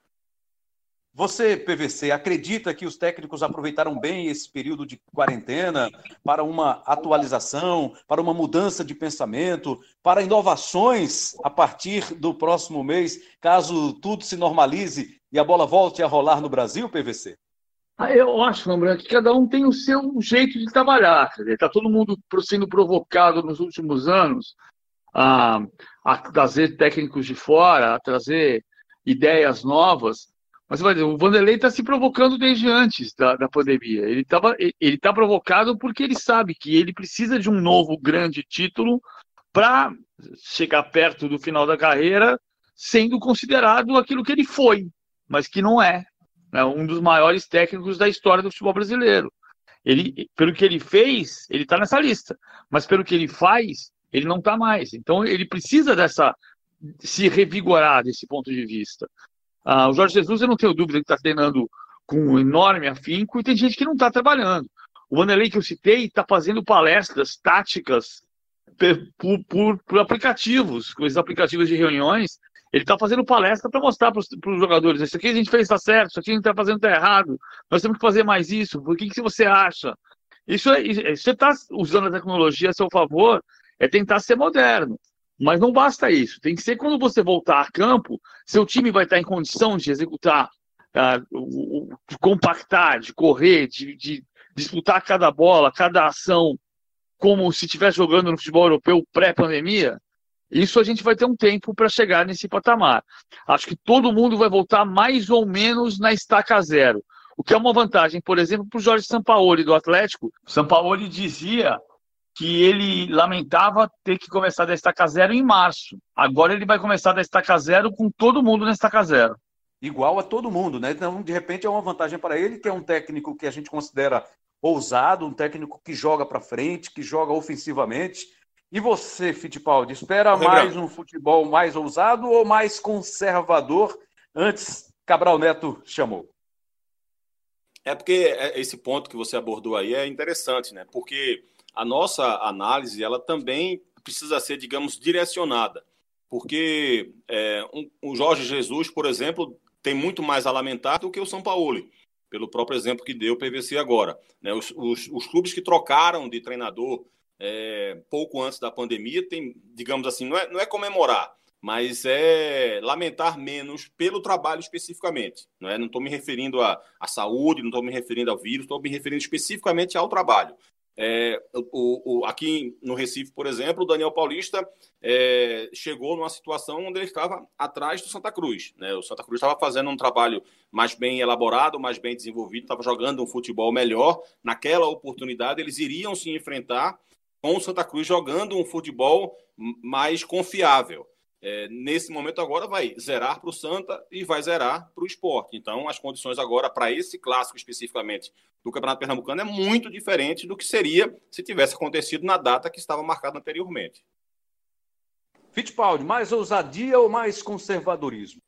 Você, PVC, acredita que os técnicos aproveitaram bem esse período de quarentena para uma atualização, para uma mudança de pensamento, para inovações a partir do próximo mês, caso tudo se normalize e a bola volte a rolar no Brasil, PVC? Ah, eu acho, lembrando que cada um tem o seu jeito de trabalhar. Está todo mundo sendo provocado nos últimos anos a, a trazer técnicos de fora, a trazer ideias novas. Mas o Vanderlei está se provocando desde antes da, da pandemia. Ele está ele tá provocado porque ele sabe que ele precisa de um novo grande título para chegar perto do final da carreira sendo considerado aquilo que ele foi, mas que não é. Né? Um dos maiores técnicos da história do futebol brasileiro. Ele, pelo que ele fez, ele está nessa lista. Mas pelo que ele faz, ele não está mais. Então ele precisa dessa se revigorar desse ponto de vista. Ah, o Jorge Jesus, eu não tenho dúvida que está treinando com um enorme afinco e tem gente que não está trabalhando. O Vanderlei que eu citei está fazendo palestras táticas por, por, por, aplicativos, com esses aplicativos de reuniões. Ele está fazendo palestra para mostrar para os jogadores: isso aqui a gente fez está certo, isso aqui a gente está fazendo está errado, nós temos que fazer mais isso, por que, que você acha? Isso é, você está usando a tecnologia a seu favor, é tentar ser moderno. Mas não basta isso. Tem que ser quando você voltar a campo, seu time vai estar em condição de executar, uh, de compactar, de correr, de, de, disputar cada bola, cada ação, como se estivesse jogando no futebol europeu pré-pandemia. Isso a gente vai ter um tempo para chegar nesse patamar. Acho que todo mundo vai voltar mais ou menos na estaca zero. O que é uma vantagem, por exemplo, para o Jorge Sampaoli do Atlético. O Sampaoli dizia que ele lamentava ter que começar da estaca zero em março. Agora ele vai começar da estaca zero com todo mundo na estaca zero. Igual a todo mundo, né? Então, de repente, é uma vantagem para ele, que é um técnico que a gente considera ousado, um técnico que joga para frente, que joga ofensivamente. E você, Fittipaldi, espera mais um futebol mais ousado ou mais conservador? Antes, Cabral Neto chamou. É porque é, esse ponto que você abordou aí é interessante, né? Porque a nossa análise ela também precisa ser, digamos, direcionada, porque é, um, o Jorge Jesus, por exemplo, tem muito mais a lamentar do que o São Paulo, pelo próprio exemplo que deu o PVC agora. Né? Os, os, os clubes que trocaram de treinador é, pouco antes da pandemia tem, digamos assim, não é, não é comemorar, mas é lamentar menos pelo trabalho especificamente. Não é? Não estou me referindo à, à saúde, não estou me referindo ao vírus, estou me referindo especificamente ao trabalho. É, o, o, aqui no Recife, por exemplo, o Daniel Paulista é, chegou numa situação onde ele estava atrás do Santa Cruz. Né? O Santa Cruz estava fazendo um trabalho mais bem elaborado, mais bem desenvolvido, estava jogando um futebol melhor. Naquela oportunidade, eles iriam se enfrentar com o Santa Cruz jogando um futebol mais confiável. É, nesse momento agora vai zerar para o Santa e vai zerar para o esporte. Então, as condições agora para esse clássico especificamente do Campeonato Pernambucano é muito diferente do que seria se tivesse acontecido na data que estava marcada anteriormente. Fittipaldi, mais ousadia ou mais conservadorismo?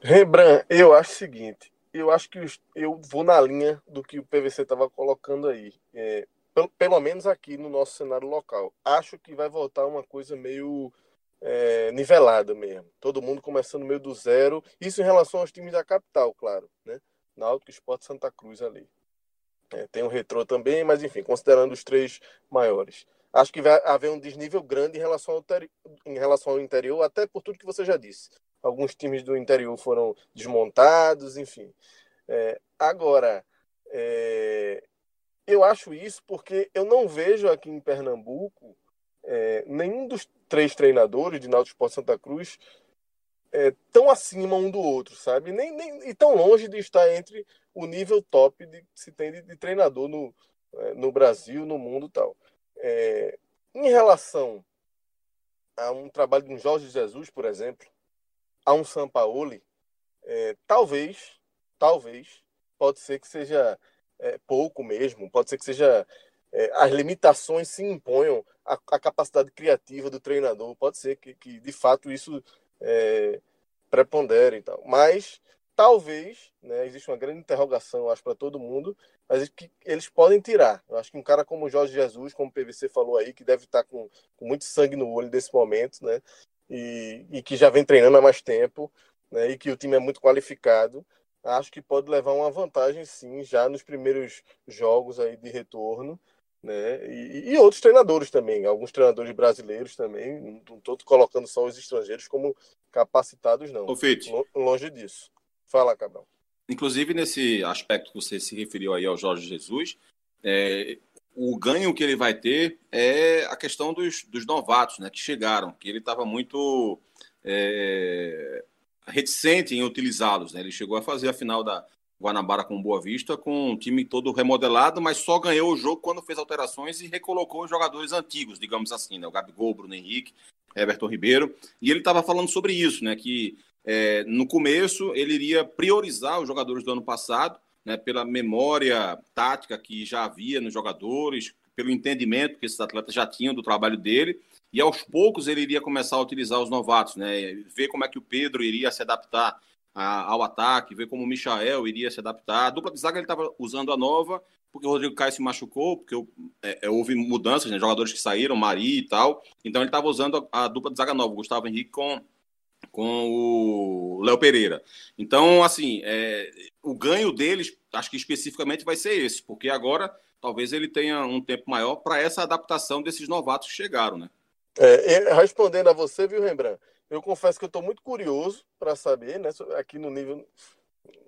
Rembrandt, eu acho o seguinte, eu acho que eu vou na linha do que o PVC estava colocando aí. É, pelo, pelo menos aqui no nosso cenário local. Acho que vai voltar uma coisa meio é, nivelada mesmo. Todo mundo começando meio do zero. Isso em relação aos times da capital, claro. Né? Náutico, Esporte Santa Cruz ali. É, tem o Retrô também, mas enfim, considerando os três maiores. Acho que vai haver um desnível grande em relação ao, em relação ao interior, até por tudo que você já disse. Alguns times do interior foram desmontados, enfim. É, agora, é, eu acho isso porque eu não vejo aqui em Pernambuco é, nenhum dos três treinadores de Náutico Esporte Santa Cruz é, tão acima um do outro, sabe? Nem, nem, e tão longe de estar entre o nível top de, que se tem de, de treinador no, é, no Brasil, no mundo tal. É, em relação a um trabalho de um Jorge Jesus, por exemplo, a um Sampaoli, é, talvez, talvez, pode ser que seja é, pouco mesmo, pode ser que seja é, as limitações se imponham à, à, capacidade criativa do treinador, pode ser que, que de fato isso é, prepondere e tal. Mas talvez, né, existe uma grande interrogação, acho, para todo mundo, mas que eles podem tirar. Eu acho que um cara como o Jorge Jesus, como o PVC falou aí, que deve estar com, com muito sangue no olho desse momento, né, e, e que já vem treinando há mais tempo, né, e que o time é muito qualificado, acho que pode levar uma vantagem sim já nos primeiros jogos aí de retorno. Né? E, e outros treinadores também, alguns treinadores brasileiros também, não estou colocando só os estrangeiros como capacitados, não. Ô, Fite. Longe disso. Fala, Cabral. Inclusive, nesse aspecto que você se referiu aí ao Jorge Jesus, é, o ganho que ele vai ter é a questão dos, dos novatos né, que chegaram, que ele estava muito é, reticente em utilizá-los. Né? Ele chegou a fazer a final da Guanabara com Boa Vista com um time todo remodelado, mas só ganhou o jogo quando fez alterações e recolocou os jogadores antigos, digamos assim, né? o Gabigol, Bruno Henrique, Everton Ribeiro. E ele estava falando sobre isso, né? que é, no começo ele iria priorizar os jogadores do ano passado, né? pela memória tática que já havia nos jogadores, pelo entendimento que esses atletas já tinham do trabalho dele, e aos poucos ele iria começar a utilizar os novatos, né? Ver como é que o Pedro iria se adaptar a, ao ataque, ver como o Michael iria se adaptar. A dupla de zaga ele estava usando a nova, porque o Rodrigo Caio se machucou, porque é, é, houve mudanças, né? jogadores que saíram, Mari e tal. Então ele estava usando a, a, dupla de zaga nova, o Gustavo Henrique com, com o Léo Pereira. Então, assim, é, o ganho deles, acho que especificamente vai ser esse, porque agora talvez ele tenha um tempo maior para essa adaptação desses novatos que chegaram, né? É, respondendo a você, viu, Rembrandt? Eu confesso que eu estou muito curioso para saber, né, aqui no nível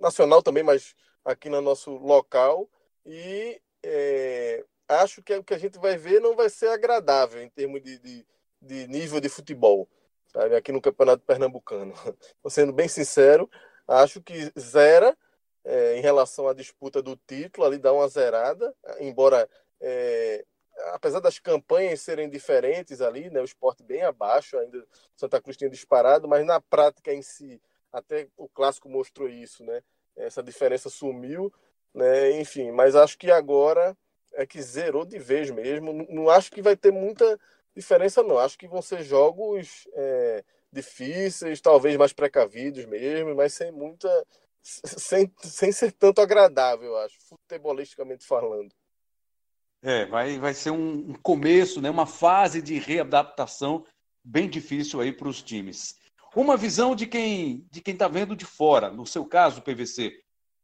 nacional também, mas aqui no nosso local. E é, acho que o que a gente vai ver não vai ser agradável em termos de, de, de nível de futebol, sabe? Aqui no Campeonato Pernambucano. sendo bem sincero, acho que zera é, em relação à disputa do título, ali dá uma zerada, embora é, apesar das campanhas serem diferentes ali, né, o esporte bem abaixo, ainda Santa Cruz tinha disparado, mas na prática em si, até o clássico mostrou isso, né? Essa diferença sumiu, né? Enfim, mas acho que agora é que zerou de vez mesmo. Não, acho que vai ter muita diferença, não. Acho que vão ser jogos é, difíceis, talvez mais precavidos mesmo, mas sem muita. Sem, sem ser tanto agradável, acho, futebolisticamente falando. É, vai, vai ser um começo, né, uma fase de readaptação bem difícil aí para os times. Uma visão de quem de quem está vendo de fora, no seu caso, PVC.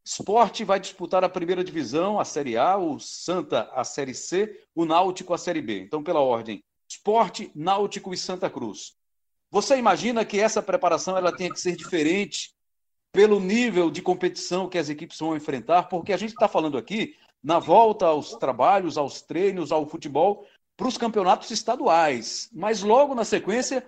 Esporte vai disputar a primeira divisão, a Série A, o Santa a Série C, o Náutico a Série B. Então, pela ordem, Esporte, Náutico e Santa Cruz. Você imagina que essa preparação ela tenha que ser diferente pelo nível de competição que as equipes vão enfrentar? Porque a gente está falando aqui na volta aos trabalhos, aos treinos, ao futebol, para os campeonatos estaduais. Mas logo na sequência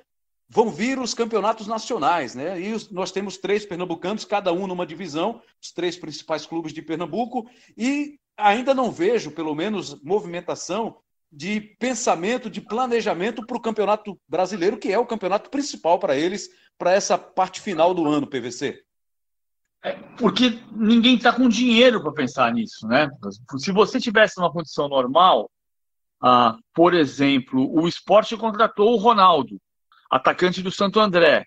vão vir os campeonatos nacionais, né? E nós temos três pernambucanos, cada um numa divisão, os três principais clubes de Pernambuco, e ainda não vejo, pelo menos, movimentação de pensamento, de planejamento para o Campeonato Brasileiro, que é o campeonato principal para eles, para essa parte final do ano, PVC? É porque ninguém está com dinheiro para pensar nisso, né? Se você tivesse uma condição normal, ah, por exemplo, o esporte contratou o Ronaldo, atacante do Santo André,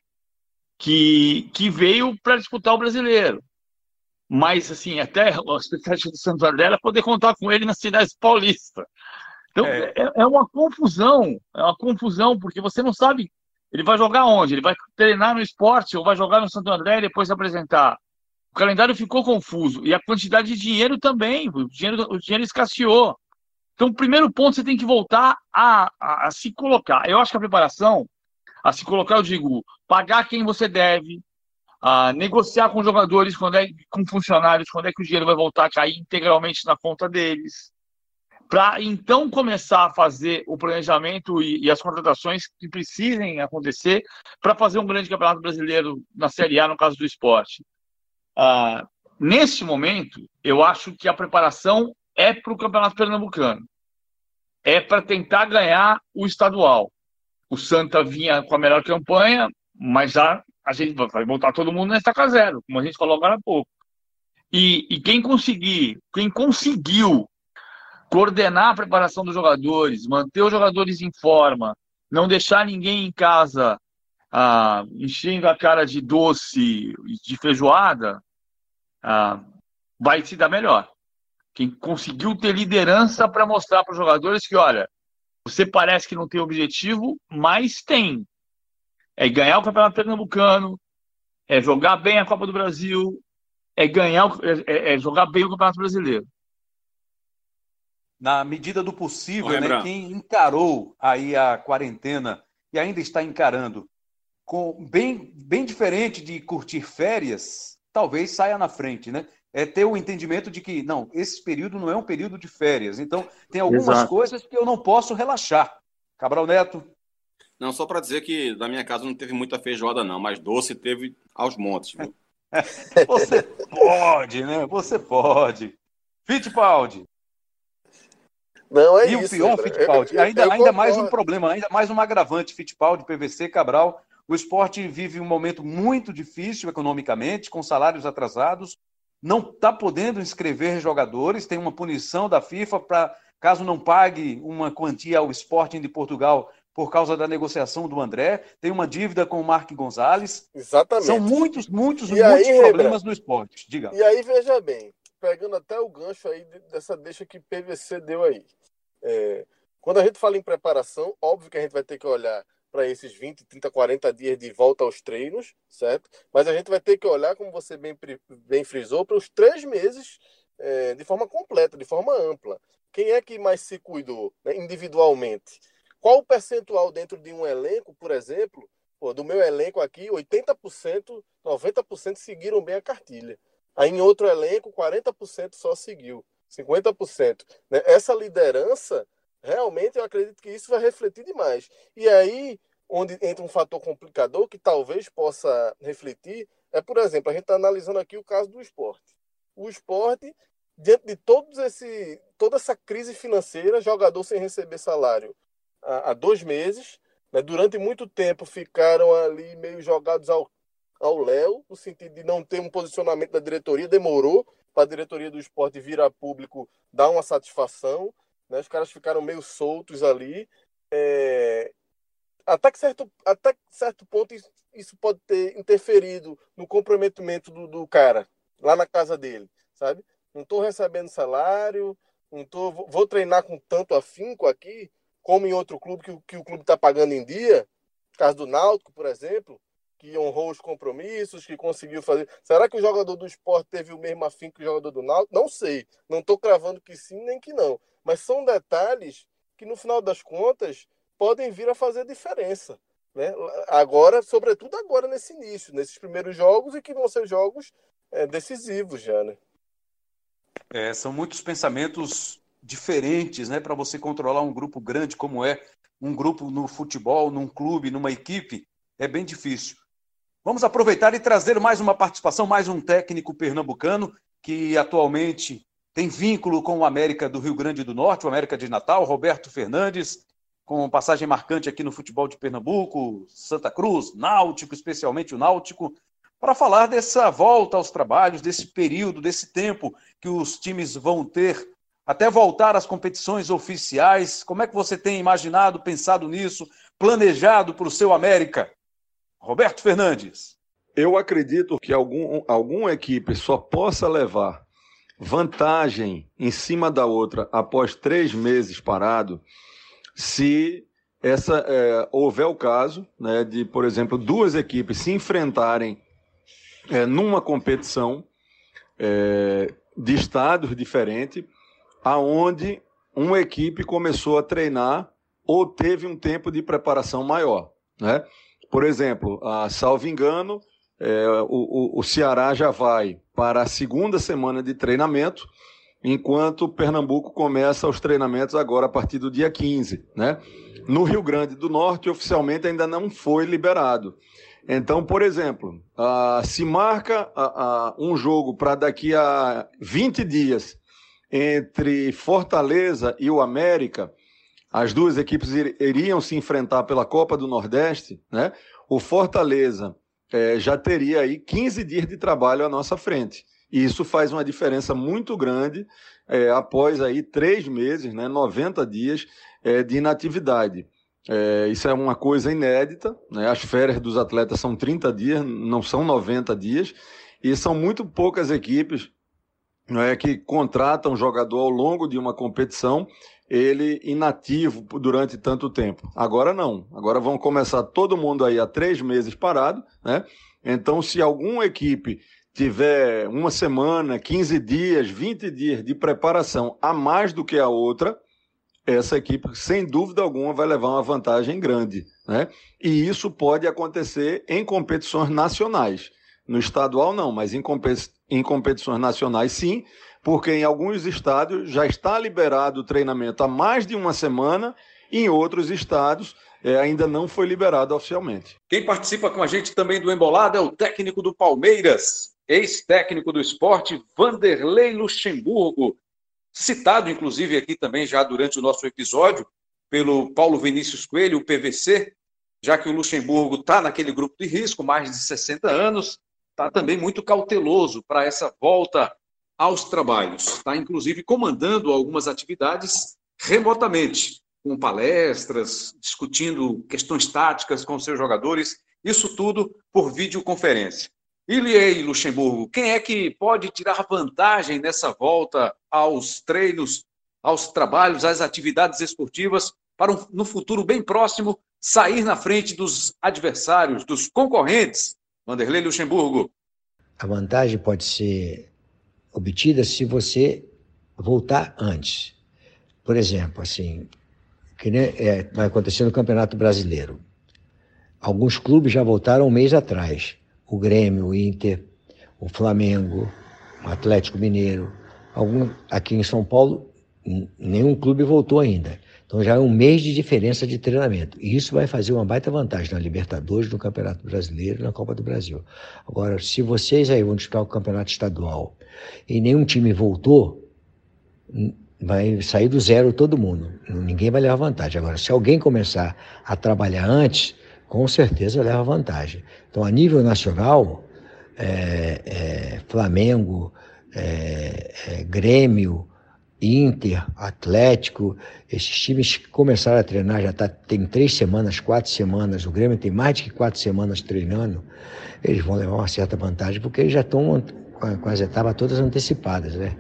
que, que veio para disputar o brasileiro. Mas, assim, até a expectativa do Santo André era poder contar com ele na cidade paulista. Então, é. é. É, uma confusão, é uma confusão, porque você não sabe ele vai jogar onde? Ele vai treinar no esporte ou vai jogar no Santo André e depois se apresentar? O calendário ficou confuso e a quantidade de dinheiro também, o dinheiro, o dinheiro escasseou. Então, o primeiro ponto você tem que voltar a, a, a se colocar. Eu acho que a preparação, a se colocar, eu digo, pagar quem você deve, a negociar com jogadores, quando é, com funcionários, quando é que o dinheiro vai voltar a cair integralmente na conta deles para então começar a fazer o planejamento e, e, as contratações que precisem acontecer para fazer um grande campeonato brasileiro na Série A, no caso do esporte. Ah, neste momento, eu acho que a preparação é para o campeonato pernambucano, é para tentar ganhar o estadual. O Santa vinha com a melhor campanha, mas já a gente vai voltar todo mundo nessa estaca zero, como a gente falou agora há pouco. E, e quem conseguir, quem conseguiu coordenar a preparação dos jogadores, manter os jogadores em forma, não deixar ninguém em casa ah, enchendo a cara de doce, de feijoada, ah, vai se dar melhor. Quem conseguiu ter liderança para mostrar para os jogadores que, olha, você parece que não tem objetivo, mas tem. É ganhar o Campeonato Pernambucano, é jogar bem a Copa do Brasil, é ganhar, é, é jogar bem o Campeonato Brasileiro na medida do possível, né, quem encarou aí a quarentena e ainda está encarando, com bem, bem diferente de curtir férias, talvez saia na frente, né? É ter o entendimento de que, não, esse período não é um período de férias. Então, tem algumas Exato. coisas que eu não posso relaxar. Cabral Neto. Não, só para dizer que na minha casa não teve muita feijoada, não, mas doce teve aos montes. Viu? Você pode, né? Você pode. Fittipaldi. Não é e isso. E o pior, Fittipaldi, eu, ainda, eu ainda mais um problema, ainda mais um agravante, Fittipaldi, PVC, Cabral. O esporte vive um momento muito difícil economicamente, com salários atrasados, não está podendo inscrever jogadores, tem uma punição da FIFA para, caso não pague uma quantia ao Sporting de Portugal por causa da negociação do André, tem uma dívida com o Mark Gonzalez. Exatamente. São muitos, muitos, e muitos aí, problemas no esporte. Diga. E aí, veja bem, pegando até o gancho aí dessa deixa que PVC deu aí. É, quando a gente fala em preparação, óbvio que a gente vai ter que olhar para esses 20, 30, 40 dias de volta aos treinos, certo? Mas a gente vai ter que olhar, como você bem, bem frisou, para os três meses é, de forma completa, de forma ampla. Quem é que mais se cuidou né, individualmente? Qual o percentual dentro de um elenco, por exemplo? Pô, do meu elenco aqui, 80%, 90% seguiram bem a cartilha. Aí em outro elenco, 40% só seguiu. 50%. Né? Essa liderança, realmente, eu acredito que isso vai refletir demais. E aí, onde entra um fator complicador que talvez possa refletir, é, por exemplo, a gente está analisando aqui o caso do esporte. O esporte, diante de todos esse, toda essa crise financeira, jogador sem receber salário há, há dois meses, né? durante muito tempo ficaram ali meio jogados ao ao Léo, no sentido de não ter um posicionamento da diretoria, demorou, para a diretoria do esporte vir a público dar uma satisfação. Né? Os caras ficaram meio soltos ali. É... Até, que certo, até certo ponto isso pode ter interferido no comprometimento do, do cara lá na casa dele, sabe? Não estou recebendo salário, não tô, vou treinar com tanto afinco aqui, como em outro clube que, que o clube está pagando em dia, caso do Náutico, por exemplo, que honrou os compromissos, que conseguiu fazer. Será que o jogador do esporte teve o mesmo afim que o jogador do Náutico? Não sei. Não estou cravando que sim nem que não. Mas são detalhes que, no final das contas, podem vir a fazer diferença. Né? Agora, sobretudo agora nesse início, nesses primeiros jogos e que vão ser jogos é, decisivos já, né? É, são muitos pensamentos diferentes, né, para você controlar um grupo grande como é um grupo no futebol, num clube, numa equipe, é bem difícil. Vamos aproveitar e trazer mais uma participação, mais um técnico pernambucano que atualmente tem vínculo com o América do Rio Grande do Norte, o América de Natal, Roberto Fernandes, com passagem marcante aqui no futebol de Pernambuco, Santa Cruz, Náutico, especialmente o Náutico, para falar dessa volta aos trabalhos, desse período, desse tempo que os times vão ter até voltar às competições oficiais. Como é que você tem imaginado, pensado nisso, planejado para o seu América? Roberto Fernandes. Eu acredito que algum, alguma equipe só possa levar vantagem em cima da outra após três meses parado, se essa é, houver o caso né, de, por exemplo, duas equipes se enfrentarem é, numa competição é, de estados diferentes, aonde uma equipe começou a treinar ou teve um tempo de preparação maior. Né? Por exemplo, a, salvo engano, é, o, o, o Ceará já vai para a segunda semana de treinamento, enquanto Pernambuco começa os treinamentos agora a partir do dia 15. Né? No Rio Grande do Norte, oficialmente ainda não foi liberado. Então, por exemplo, uh, se marca uh, uh, um jogo para daqui a 20 dias entre Fortaleza e o América, as duas equipes ir, iriam se enfrentar pela Copa do Nordeste, né? O Fortaleza é, já teria aí 15 dias de trabalho à nossa frente. E isso faz uma diferença muito grande é, após aí três meses, né, 90 dias é, de inatividade. É, isso é uma coisa inédita. Né? As férias dos atletas são 30 dias, não são 90 dias. E são muito poucas equipes é, que contratam jogador ao longo de uma competição ele inativo durante tanto tempo. Agora não. Agora vão começar todo mundo aí há três meses parado, né? Então, se alguma equipe tiver uma semana, 15 dias, 20 dias de preparação a mais do que a outra, essa equipe, sem dúvida alguma, vai levar uma vantagem grande. Né? E isso pode acontecer em competições nacionais. No estadual, não, mas em, competi em competições nacionais, sim, porque em alguns estados já está liberado o treinamento há mais de uma semana, e em outros estados é, ainda não foi liberado oficialmente. Quem participa com a gente também do Embolado é o técnico do Palmeiras, ex-técnico do esporte, Vanderlei Luxemburgo, citado inclusive aqui também já durante o nosso episódio pelo Paulo Vinícius Coelho, o PVC, já que o Luxemburgo está naquele grupo de risco, mais de 60 anos, está também muito cauteloso para essa volta aos trabalhos. Está, inclusive, comandando algumas atividades remotamente, com palestras, discutindo questões táticas com seus jogadores, isso tudo por videoconferência. Iliei Luxemburgo, quem é que pode tirar vantagem nessa volta aos treinos, aos trabalhos, às atividades esportivas, para um, no futuro bem próximo sair na frente dos adversários, dos concorrentes? Vanderlei Luxemburgo. A vantagem pode ser obtida se você voltar antes. Por exemplo, assim, que nem, é, vai acontecer no Campeonato Brasileiro. Alguns clubes já voltaram um mês atrás. O Grêmio, o Inter, o Flamengo, o Atlético Mineiro. Algum, aqui em São Paulo, nenhum clube voltou ainda. Então já é um mês de diferença de treinamento. E isso vai fazer uma baita vantagem na Libertadores, no Campeonato Brasileiro na Copa do Brasil. Agora, se vocês aí vão disputar o Campeonato Estadual e nenhum time voltou, vai sair do zero todo mundo. Ninguém vai levar vantagem. Agora, se alguém começar a trabalhar antes, com certeza leva vantagem. Então, a nível nacional, é, é, Flamengo, é, é Grêmio, Inter, Atlético, esses times que começaram a treinar já tá, tem três semanas, quatro semanas, o Grêmio tem mais de quatro semanas treinando, eles vão levar uma certa vantagem porque eles já estão com as etapas todas antecipadas, né?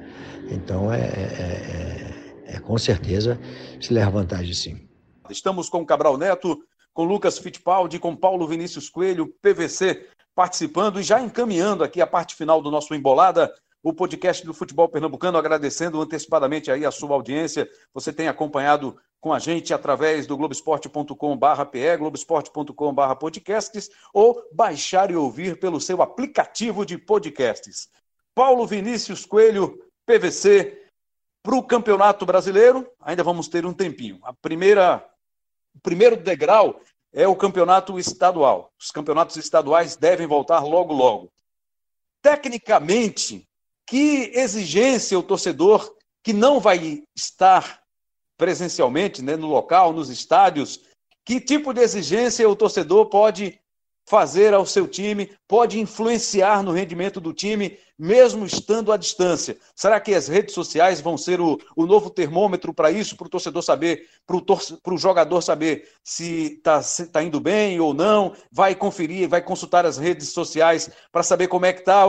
Então é, é, é, é com certeza se leva vantagem sim. Estamos com Cabral Neto, com Lucas Fittipaldi, com Paulo Vinícius Coelho, PVC, participando e já encaminhando aqui a parte final do nosso Embolada o podcast do Futebol Pernambucano, agradecendo antecipadamente aí a sua audiência. Você tem acompanhado com a gente através do globesport.com.br, globesport.com.br podcasts, ou baixar e ouvir pelo seu aplicativo de podcasts. Paulo Vinícius Coelho, PVC, para o Campeonato Brasileiro, ainda vamos ter um tempinho. A primeira, o primeiro degrau é o campeonato estadual. Os campeonatos estaduais devem voltar logo, logo. Tecnicamente, que exigência o torcedor que não vai estar presencialmente né, no local, nos estádios, que tipo de exigência o torcedor pode fazer ao seu time, pode influenciar no rendimento do time, mesmo estando à distância? Será que as redes sociais vão ser o, o novo termômetro para isso, para o torcedor saber, para o jogador saber se está tá indo bem ou não? Vai conferir, vai consultar as redes sociais para saber como é que está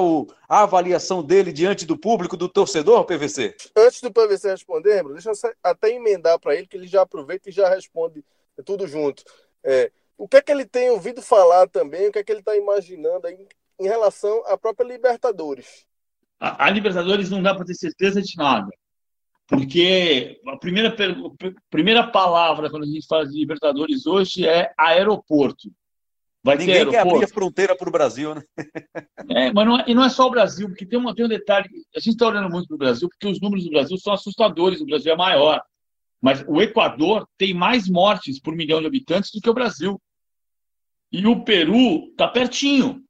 a avaliação dele diante do público, do torcedor, PVC? Antes do PVC responder, deixa eu até emendar para ele, que ele já aproveita e já responde tudo junto. É, o que é que ele tem ouvido falar também, o que é que ele está imaginando aí em relação à própria Libertadores? A, a Libertadores não dá para ter certeza de nada. Porque a primeira, primeira palavra quando a gente fala de Libertadores hoje é aeroporto. Vai Ninguém ter aeroporto. quer abrir a fronteira para o Brasil, né? É, mas não é, e não é só o Brasil, porque tem, uma, tem um detalhe. A gente está olhando muito para o Brasil, porque os números do Brasil são assustadores, o Brasil é maior. Mas o Equador tem mais mortes por milhão de habitantes do que o Brasil. E o Peru está pertinho.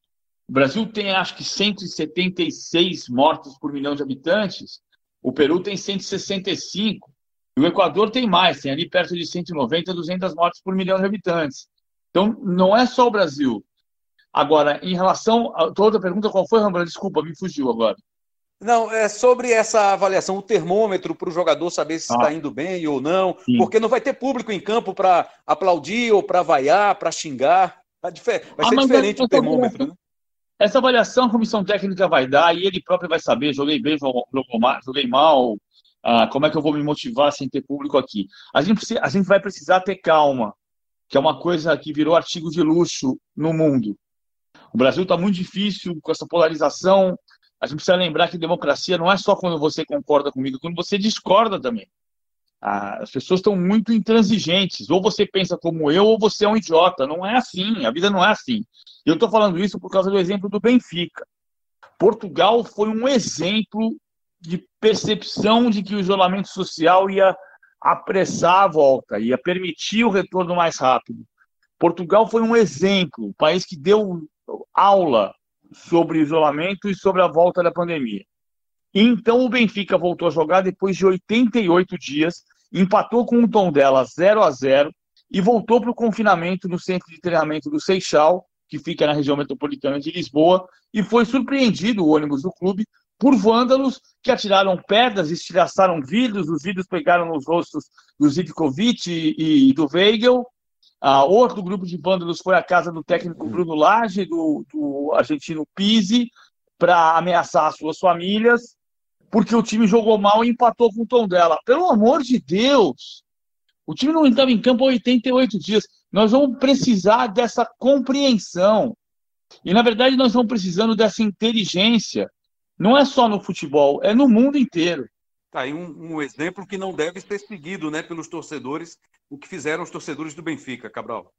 O Brasil tem, acho que, 176 mortos por milhão de habitantes. O Peru tem 165. E o Equador tem mais, tem ali perto de 190, 200 mortes por milhão de habitantes. Então, não é só o Brasil. Agora, em relação a outra pergunta, qual foi, Rambra? Desculpa, me fugiu agora. Não, é sobre essa avaliação, o termômetro para o jogador saber se está ah. indo bem ou não, Sim. porque não vai ter público em campo para aplaudir ou para vaiar, para xingar. Vai, ser ah, diferente o termômetro, né? Essa avaliação a comissão técnica vai dar e ele próprio vai saber, joguei bem, joguei mal, ah, como é que eu vou me motivar sem ter público aqui. A gente, precisa, a gente vai precisar ter calma, que é uma coisa que virou artigo de luxo no mundo. O Brasil está muito difícil com essa polarização. A gente precisa lembrar que democracia não é só quando você concorda comigo, quando você discorda também. As pessoas estão muito intransigentes. Ou você pensa como eu, ou você é um idiota. Não é assim. A vida não é assim. Eu estou falando isso por causa do exemplo do Benfica. Portugal foi um exemplo de percepção de que o isolamento social ia apressar a volta, ia permitir o retorno mais rápido. Portugal foi um exemplo, um país que deu aula sobre isolamento e sobre a volta da pandemia. Então o Benfica voltou a jogar depois de 88 dias, empatou com o tom dela 0 a 0 e voltou para o confinamento no centro de treinamento do Seixal, que fica na região metropolitana de Lisboa, e foi surpreendido o ônibus do clube por vândalos que atiraram pedras, estilhaçaram vidros, os vidros pegaram nos rostos do Zivkovic e, e do Weigel. Ah, outro grupo de vândalos foi à casa do técnico Bruno Lage, do, do argentino Pise, para ameaçar as suas famílias porque o time jogou mal e empatou com o tom dela. Pelo amor de Deus! O time não estava em campo há 88 dias. Nós vamos precisar dessa compreensão. E, na verdade, nós vamos precisando dessa inteligência. Não é só no futebol, é no mundo inteiro. Tá aí um, um exemplo que não deve ser seguido né, pelos torcedores, o que fizeram os torcedores do Benfica, Cabral.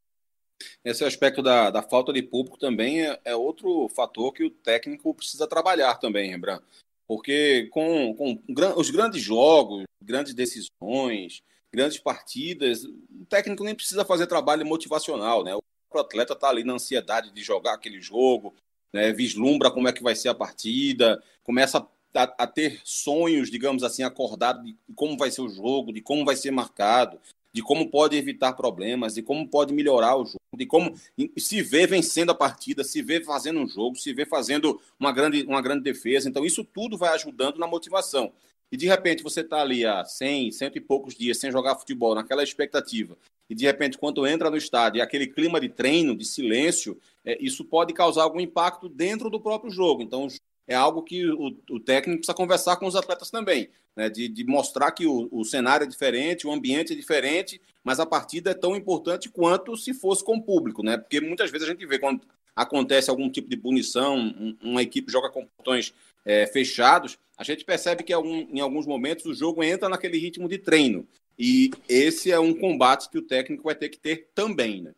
Esse aspecto da, da falta de público também é, é, outro fator que o técnico precisa trabalhar também, Rembrandt. Porque com, com os grandes jogos, grandes decisões, grandes partidas, o técnico nem precisa fazer trabalho motivacional, né? O atleta está ali na ansiedade de jogar aquele jogo, né? vislumbra como é que vai ser a partida, começa a, a ter sonhos, digamos assim, acordados de como vai ser o jogo, de como vai ser marcado, de como pode evitar problemas, de como pode melhorar o jogo, de como se vê vencendo a partida, se vê fazendo um jogo, se vê fazendo uma grande, uma grande defesa. Então, isso tudo vai ajudando na motivação. E de repente você está ali há 100, cento e poucos dias sem jogar futebol, naquela expectativa, e de repente, quando entra no estádio, aquele clima de treino, de silêncio, é, isso pode causar algum impacto dentro do próprio jogo. Então, é algo que o, o técnico precisa conversar com os atletas também, né? de, de mostrar que o, o cenário é diferente, o ambiente é diferente, mas a partida é tão importante quanto se fosse com o público, né? Porque muitas vezes a gente vê quando acontece algum tipo de punição, um, uma equipe joga com portões é, fechados, a gente percebe que algum, em alguns momentos o jogo entra naquele ritmo de treino. E esse é um combate que o técnico vai ter que ter também, né?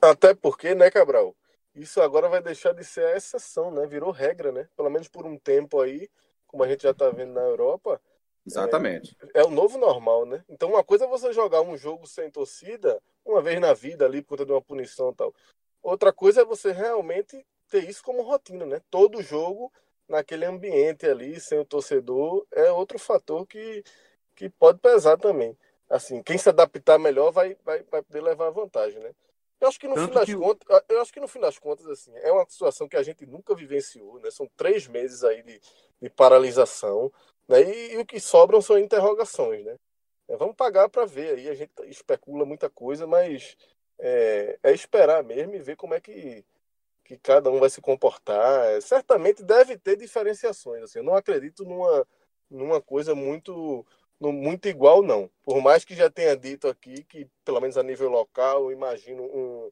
Até porque, né, Cabral? isso agora vai deixar de ser a exceção, né? Virou regra, né? Pelo menos por um tempo aí, como a gente já está vendo na Europa. Exatamente. É, é, o novo normal, né? Então, uma coisa é você jogar um jogo sem torcida, uma vez na vida ali, por conta de uma punição e tal. Outra coisa é você realmente ter isso como rotina, né? Todo jogo naquele ambiente ali, sem o torcedor, é outro fator que, que pode pesar também. Assim, quem se adaptar melhor vai, vai, vai poder levar vantagem, né? Eu acho que no Tanto fim das que... contas, eu acho que no fim das contas, assim, é uma situação que a gente nunca vivenciou, né? São três meses aí de, de paralisação, né? E, e, o que sobram são interrogações, né? É, vamos pagar para ver aí, a gente especula muita coisa, mas é, é, esperar mesmo e ver como é que, que cada um vai se comportar. É, certamente deve ter diferenciações, assim, eu não acredito numa, numa coisa muito no, muito igual, não. Por mais que já tenha dito aqui que, pelo menos a nível local, eu imagino um,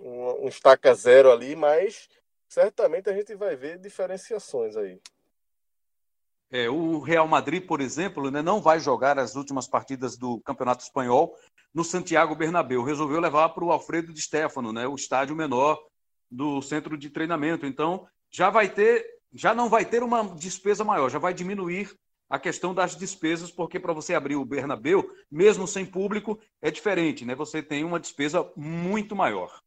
um, um estaca zero ali, mas certamente a gente vai ver diferenciações aí. É, o Real Madrid, por exemplo, né, não vai jogar as últimas partidas do Campeonato Espanhol no Santiago Bernabéu. Resolveu levar para o Alfredo de Stefano, né, o estádio menor do centro de treinamento. Então, já vai ter, já não vai ter uma despesa maior, já vai diminuir a questão das despesas, porque para você abrir o Bernabeu, mesmo sem público, é diferente, né? Você tem uma despesa muito maior.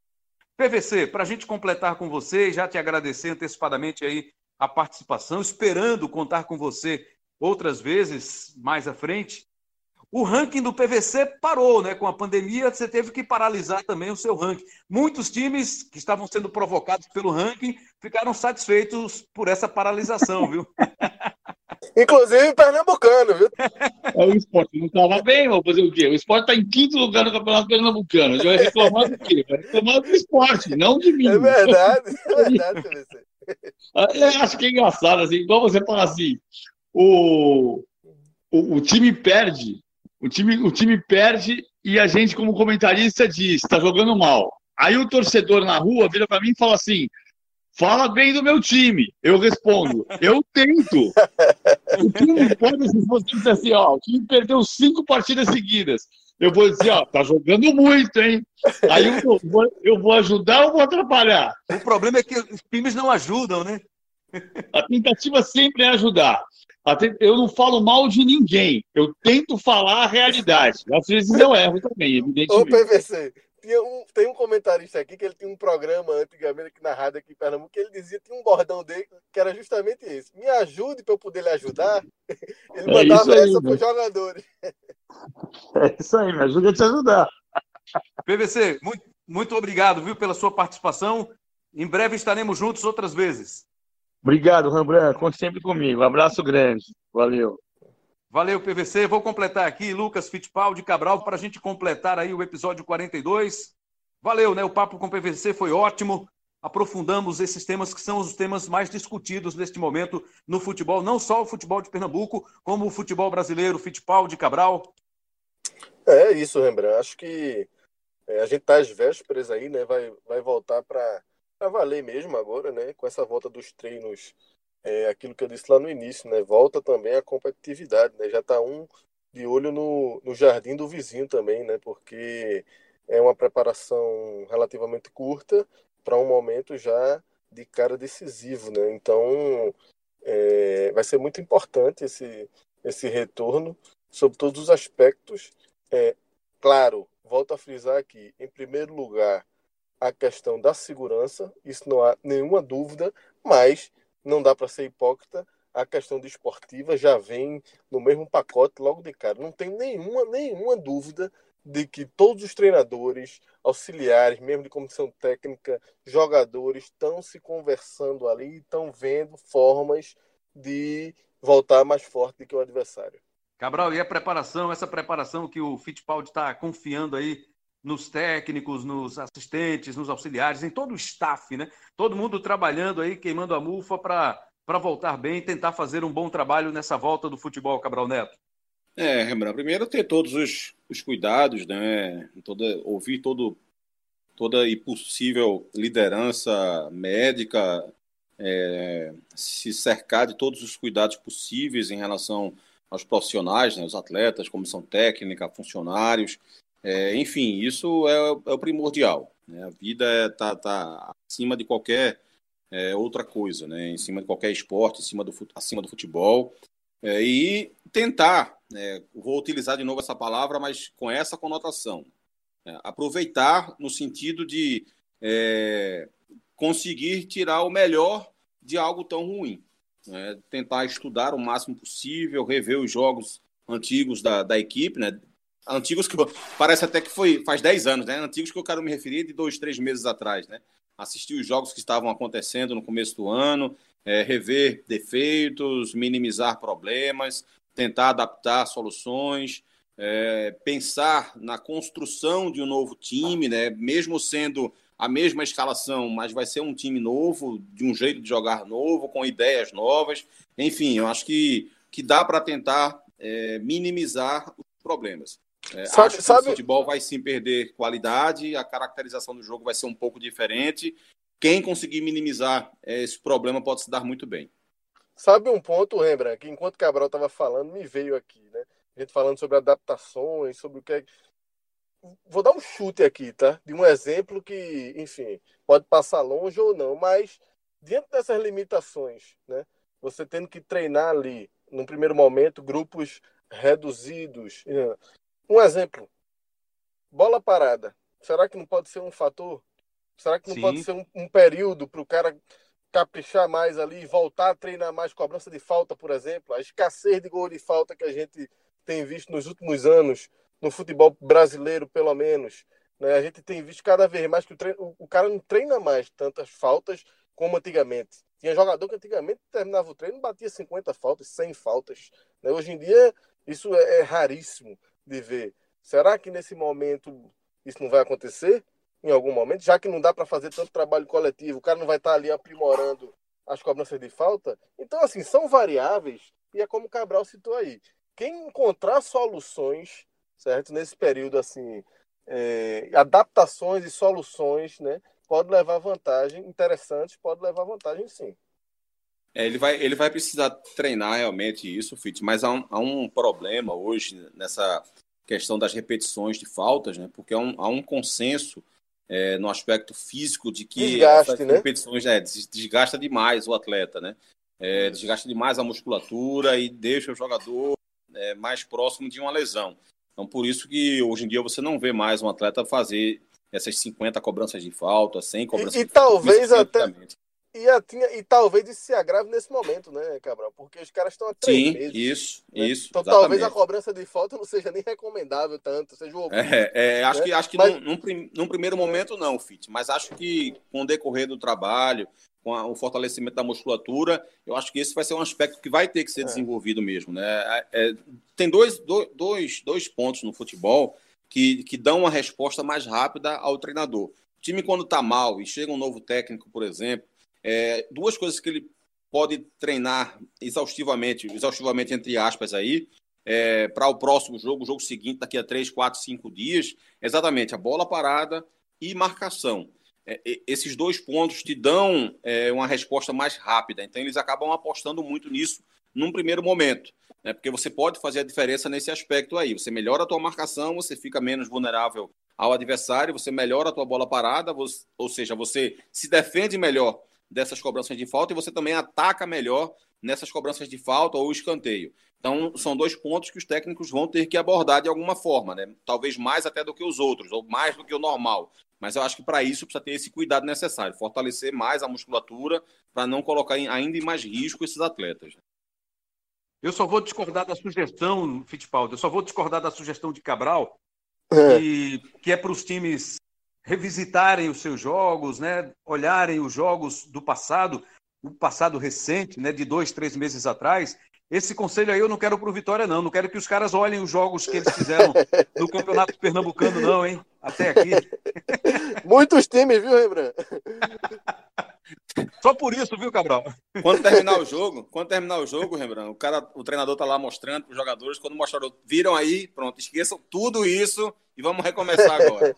PVC, para a gente completar com você já te agradecer antecipadamente aí a participação, esperando contar com você outras vezes mais à frente. O ranking do PVC parou, né? Com a pandemia, você teve que paralisar também o seu ranking. Muitos times que estavam sendo provocados pelo ranking ficaram satisfeitos por essa paralisação, viu? Inclusive pernambucano, viu? É, o esporte não estava bem, vou fazer o quê? O esporte está em quinto lugar no campeonato pernambucano. Já vai reclamar do quê? Vai reclamar do esporte, não de mim. É verdade, é verdade, Eu acho que é engraçado, assim, igual você fala assim, o, o, o, time perde, o time, o time perde e a gente, como comentarista, diz, está jogando mal. Aí o torcedor na rua vira para mim e fala assim: Fala bem do meu time. Eu respondo, eu tento. O time se você disser assim, ó, o time perdeu cinco partidas seguidas. Eu vou dizer, ó, tá jogando muito, hein? Aí eu vou, eu vou ajudar ou vou atrapalhar? O problema é que os times não ajudam, né? A tentativa sempre é ajudar. Eu não falo mal de ninguém. Eu tento falar a realidade. Às vezes eu erro também, evidentemente. Ô, PVC, tinha um, tem um comentarista aqui que ele tinha um programa antigamente aqui na rádio aqui em Pernambuco que ele dizia, tinha um bordão dele que era justamente esse. Me ajude para eu poder lhe ajudar. Ele é mandava aí, essa para os jogadores. É isso aí, me ajuda a te ajudar. PVC, muito, muito obrigado, viu, pela sua participação. Em breve estaremos juntos outras vezes. Obrigado, Rembrandt. Conte sempre comigo. Um abraço grande. Valeu. Valeu, PVC. Vou completar aqui, Lucas Fittipaldi Cabral, para a gente completar aí o episódio 42. Valeu, né? O papo com o PVC foi ótimo. Aprofundamos esses temas que são os temas mais discutidos neste momento no futebol, não só o futebol de Pernambuco, como o futebol brasileiro, Fittipaldi Cabral. É isso, Rembrandt. Acho que é, a gente está às vésperas aí, né? Vai, vai voltar para valer mesmo agora, né? Com essa volta dos treinos é aquilo que eu disse lá no início, né? Volta também a competitividade, né? Já está um de olho no, no jardim do vizinho também, né? Porque é uma preparação relativamente curta para um momento já de cara decisivo, né? Então é, vai ser muito importante esse, esse retorno sobre todos os aspectos. É, claro, volto a frisar aqui, em primeiro lugar, a questão da segurança, isso não há nenhuma dúvida, mas não dá para ser hipócrita, a questão desportiva já vem no mesmo pacote logo de cara. Não tem nenhuma, nenhuma dúvida de que todos os treinadores, auxiliares, mesmo de comissão técnica, jogadores estão se conversando ali, estão vendo formas de voltar mais forte do que o adversário. Cabral, e a preparação, essa preparação que o Fittipaldi está confiando aí nos técnicos, nos assistentes, nos auxiliares, em todo o staff, né? Todo mundo trabalhando aí, queimando a mufa para voltar bem e tentar fazer um bom trabalho nessa volta do futebol, Cabral Neto. É, Rembrandt, primeiro ter todos os, os cuidados, né? Toda, ouvir todo, toda e possível liderança médica, é, se cercar de todos os cuidados possíveis em relação aos profissionais, né, os atletas, comissão técnica, funcionários, é, enfim, isso é, é, o primordial. Né? A vida está tá acima de qualquer é, outra coisa, né? em cima de qualquer esporte, acima do, acima do futebol. É, e tentar, né? vou utilizar de novo essa palavra, mas com essa conotação. Né? aproveitar no sentido de é, conseguir tirar o melhor de algo tão ruim. né? tentar estudar o máximo possível, rever os jogos antigos da, da equipe, né? Antigos que parece até que foi faz 10 anos, né? Antigos que eu quero me referir de dois, três meses atrás, né? Assistir os jogos que estavam acontecendo no começo do ano, é, rever defeitos, minimizar problemas, tentar adaptar soluções, é, pensar na construção de um novo time, né? Mesmo sendo a mesma escalação, mas vai ser um time novo, de um jeito de jogar novo, com ideias novas. Enfim, eu acho que, que dá para tentar é, minimizar os problemas. É, sabe, acho que sabe... o futebol vai sim perder qualidade, a caracterização do jogo vai ser um pouco diferente. Quem conseguir minimizar é, esse problema pode se dar muito bem. Sabe um ponto, Rembrandt, que enquanto Cabral estava falando, me veio aqui, né? A gente falando sobre adaptações, sobre o que é vou dar um chute aqui, tá? De um exemplo que, enfim, pode passar longe ou não, mas diante dessas limitações, né? Você tendo que treinar ali, num primeiro momento, grupos reduzidos. Um exemplo: bola parada. Será que não pode ser um fator? Será que não Sim. pode ser um, um período para o cara caprichar mais ali, voltar a treinar mais cobrança de falta, por exemplo? A escassez de gol de falta que a gente tem visto nos últimos anos no futebol brasileiro, pelo menos. Né? A gente tem visto cada vez mais que o, treino, o cara não treina mais tantas faltas como antigamente. Tinha jogador que antigamente terminava o treino e batia 50 faltas, 100 faltas. Né? Hoje em dia, isso é, é raríssimo de ver. Será que nesse momento isso não vai acontecer? Em algum momento, já que não dá para fazer tanto trabalho coletivo, o cara não vai estar tá ali aprimorando as cobranças de falta. Então, assim, são variáveis, e é como o Cabral citou aí. Quem encontrar soluções certo? Nesse período, assim, é, adaptações e soluções, né? Pode levar vantagem, interessantes, pode levar vantagem sim. É, ele, vai, ele vai precisar treinar realmente isso, Fit, mas há um, há um problema hoje nessa questão das repetições de faltas, né? Porque há um, há um consenso é, no aspecto físico de que Desgaste, essas né? repetições né, desgasta demais o atleta, né? É, desgasta demais a musculatura e deixa o jogador é, mais próximo de uma lesão. Então, por isso que hoje em dia você não vê mais um atleta fazer essas 50 cobranças de falta, 100 cobranças e, e de falta. E talvez até. E, a, tinha, e talvez isso se agrave nesse momento, né, Cabral? Porque os caras estão a três Sim, meses. isso, né? isso. Então exatamente. talvez a cobrança de falta não seja nem recomendável tanto, seja o é, é, acho né? que, acho que mas... num, num, num, primeiro momento não, Fit, mas acho que com o decorrer do trabalho, com a, o fortalecimento da musculatura, eu acho que esse vai ser um aspecto que vai ter que ser é. desenvolvido mesmo. Né? É, é tem dois, dois, dois pontos no futebol que, que dão uma resposta mais rápida ao treinador. O time, quando está mal e chega um novo técnico, por exemplo, é, duas coisas que ele pode treinar exaustivamente, exaustivamente entre aspas aí, é, para o próximo jogo, o jogo seguinte, daqui a três, quatro, cinco dias, exatamente a bola parada e marcação é, esses dois pontos te dão é, uma resposta mais rápida. Então, eles acabam apostando muito nisso num primeiro momento, né? porque você pode fazer a diferença nesse aspecto aí. Você melhora a tua marcação, você fica menos vulnerável ao adversário, você melhora a tua bola parada, você, ou seja, você se defende melhor dessas cobranças de falta e você também ataca melhor nessas cobranças de falta ou escanteio. Então, são dois pontos que os técnicos vão ter que abordar de alguma forma, né? Talvez mais até do que os outros, ou mais do que o normal. Mas eu acho que para isso precisa ter esse cuidado necessário, fortalecer mais a musculatura para não colocar ainda em mais risco esses atletas. Eu só vou discordar da sugestão, Fittipaldi, eu só vou discordar da sugestão de Cabral, é. que, que é para os times revisitarem os seus jogos, né? olharem os jogos do passado, o passado recente, né? de dois, três meses atrás, esse conselho aí eu não quero para o Vitória, não. Não quero que os caras olhem os jogos que eles fizeram no Campeonato Pernambucano, não, hein? Até aqui. Muitos times, viu, Rembrandt? Só por isso, viu, Cabral? Quando terminar o jogo, quando terminar o jogo, Rembrandt, o cara, o treinador tá lá mostrando para os jogadores, quando mostraram, viram aí, pronto, esqueçam tudo isso e vamos recomeçar agora.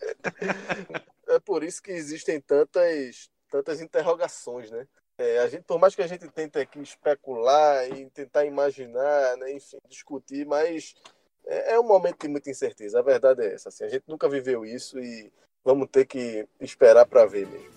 É por isso que existem tantas, tantas interrogações, né? É, a gente, por mais que a gente tente aqui especular e tentar imaginar, né, enfim, discutir, mas é, é, um momento de muita incerteza. A verdade é essa. Assim, a gente nunca viveu isso e vamos ter que esperar para ver mesmo.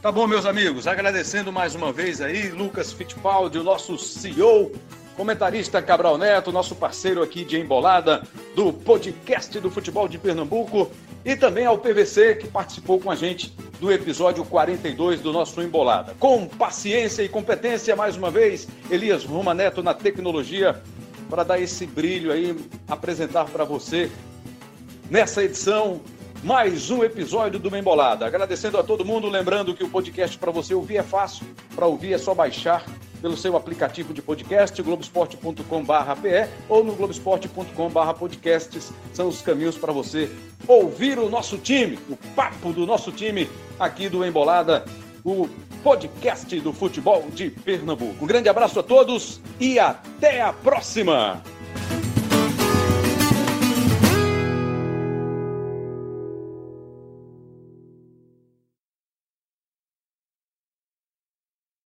Tá bom, meus amigos. Agradecendo mais uma vez aí, Lucas Fittipaldi, o nosso CEO, comentarista Cabral Neto, nosso parceiro aqui de embolada do podcast do futebol de Pernambuco, e também ao PVC que participou com a gente do episódio 42 do nosso Embolada. Com paciência e competência, mais uma vez, Elias Roma Neto na tecnologia, para dar esse brilho aí, apresentar para você nessa edição mais um episódio do Embolada. Agradecendo a todo mundo, lembrando que o podcast para você ouvir é fácil, para ouvir é só baixar pelo seu aplicativo de podcast, globesport.com.br ou no globesport.com.br podcasts. São os caminhos para você ouvir o nosso time, o papo do nosso time aqui do Embolada, o podcast do futebol de Pernambuco. Um grande abraço a todos e até a próxima!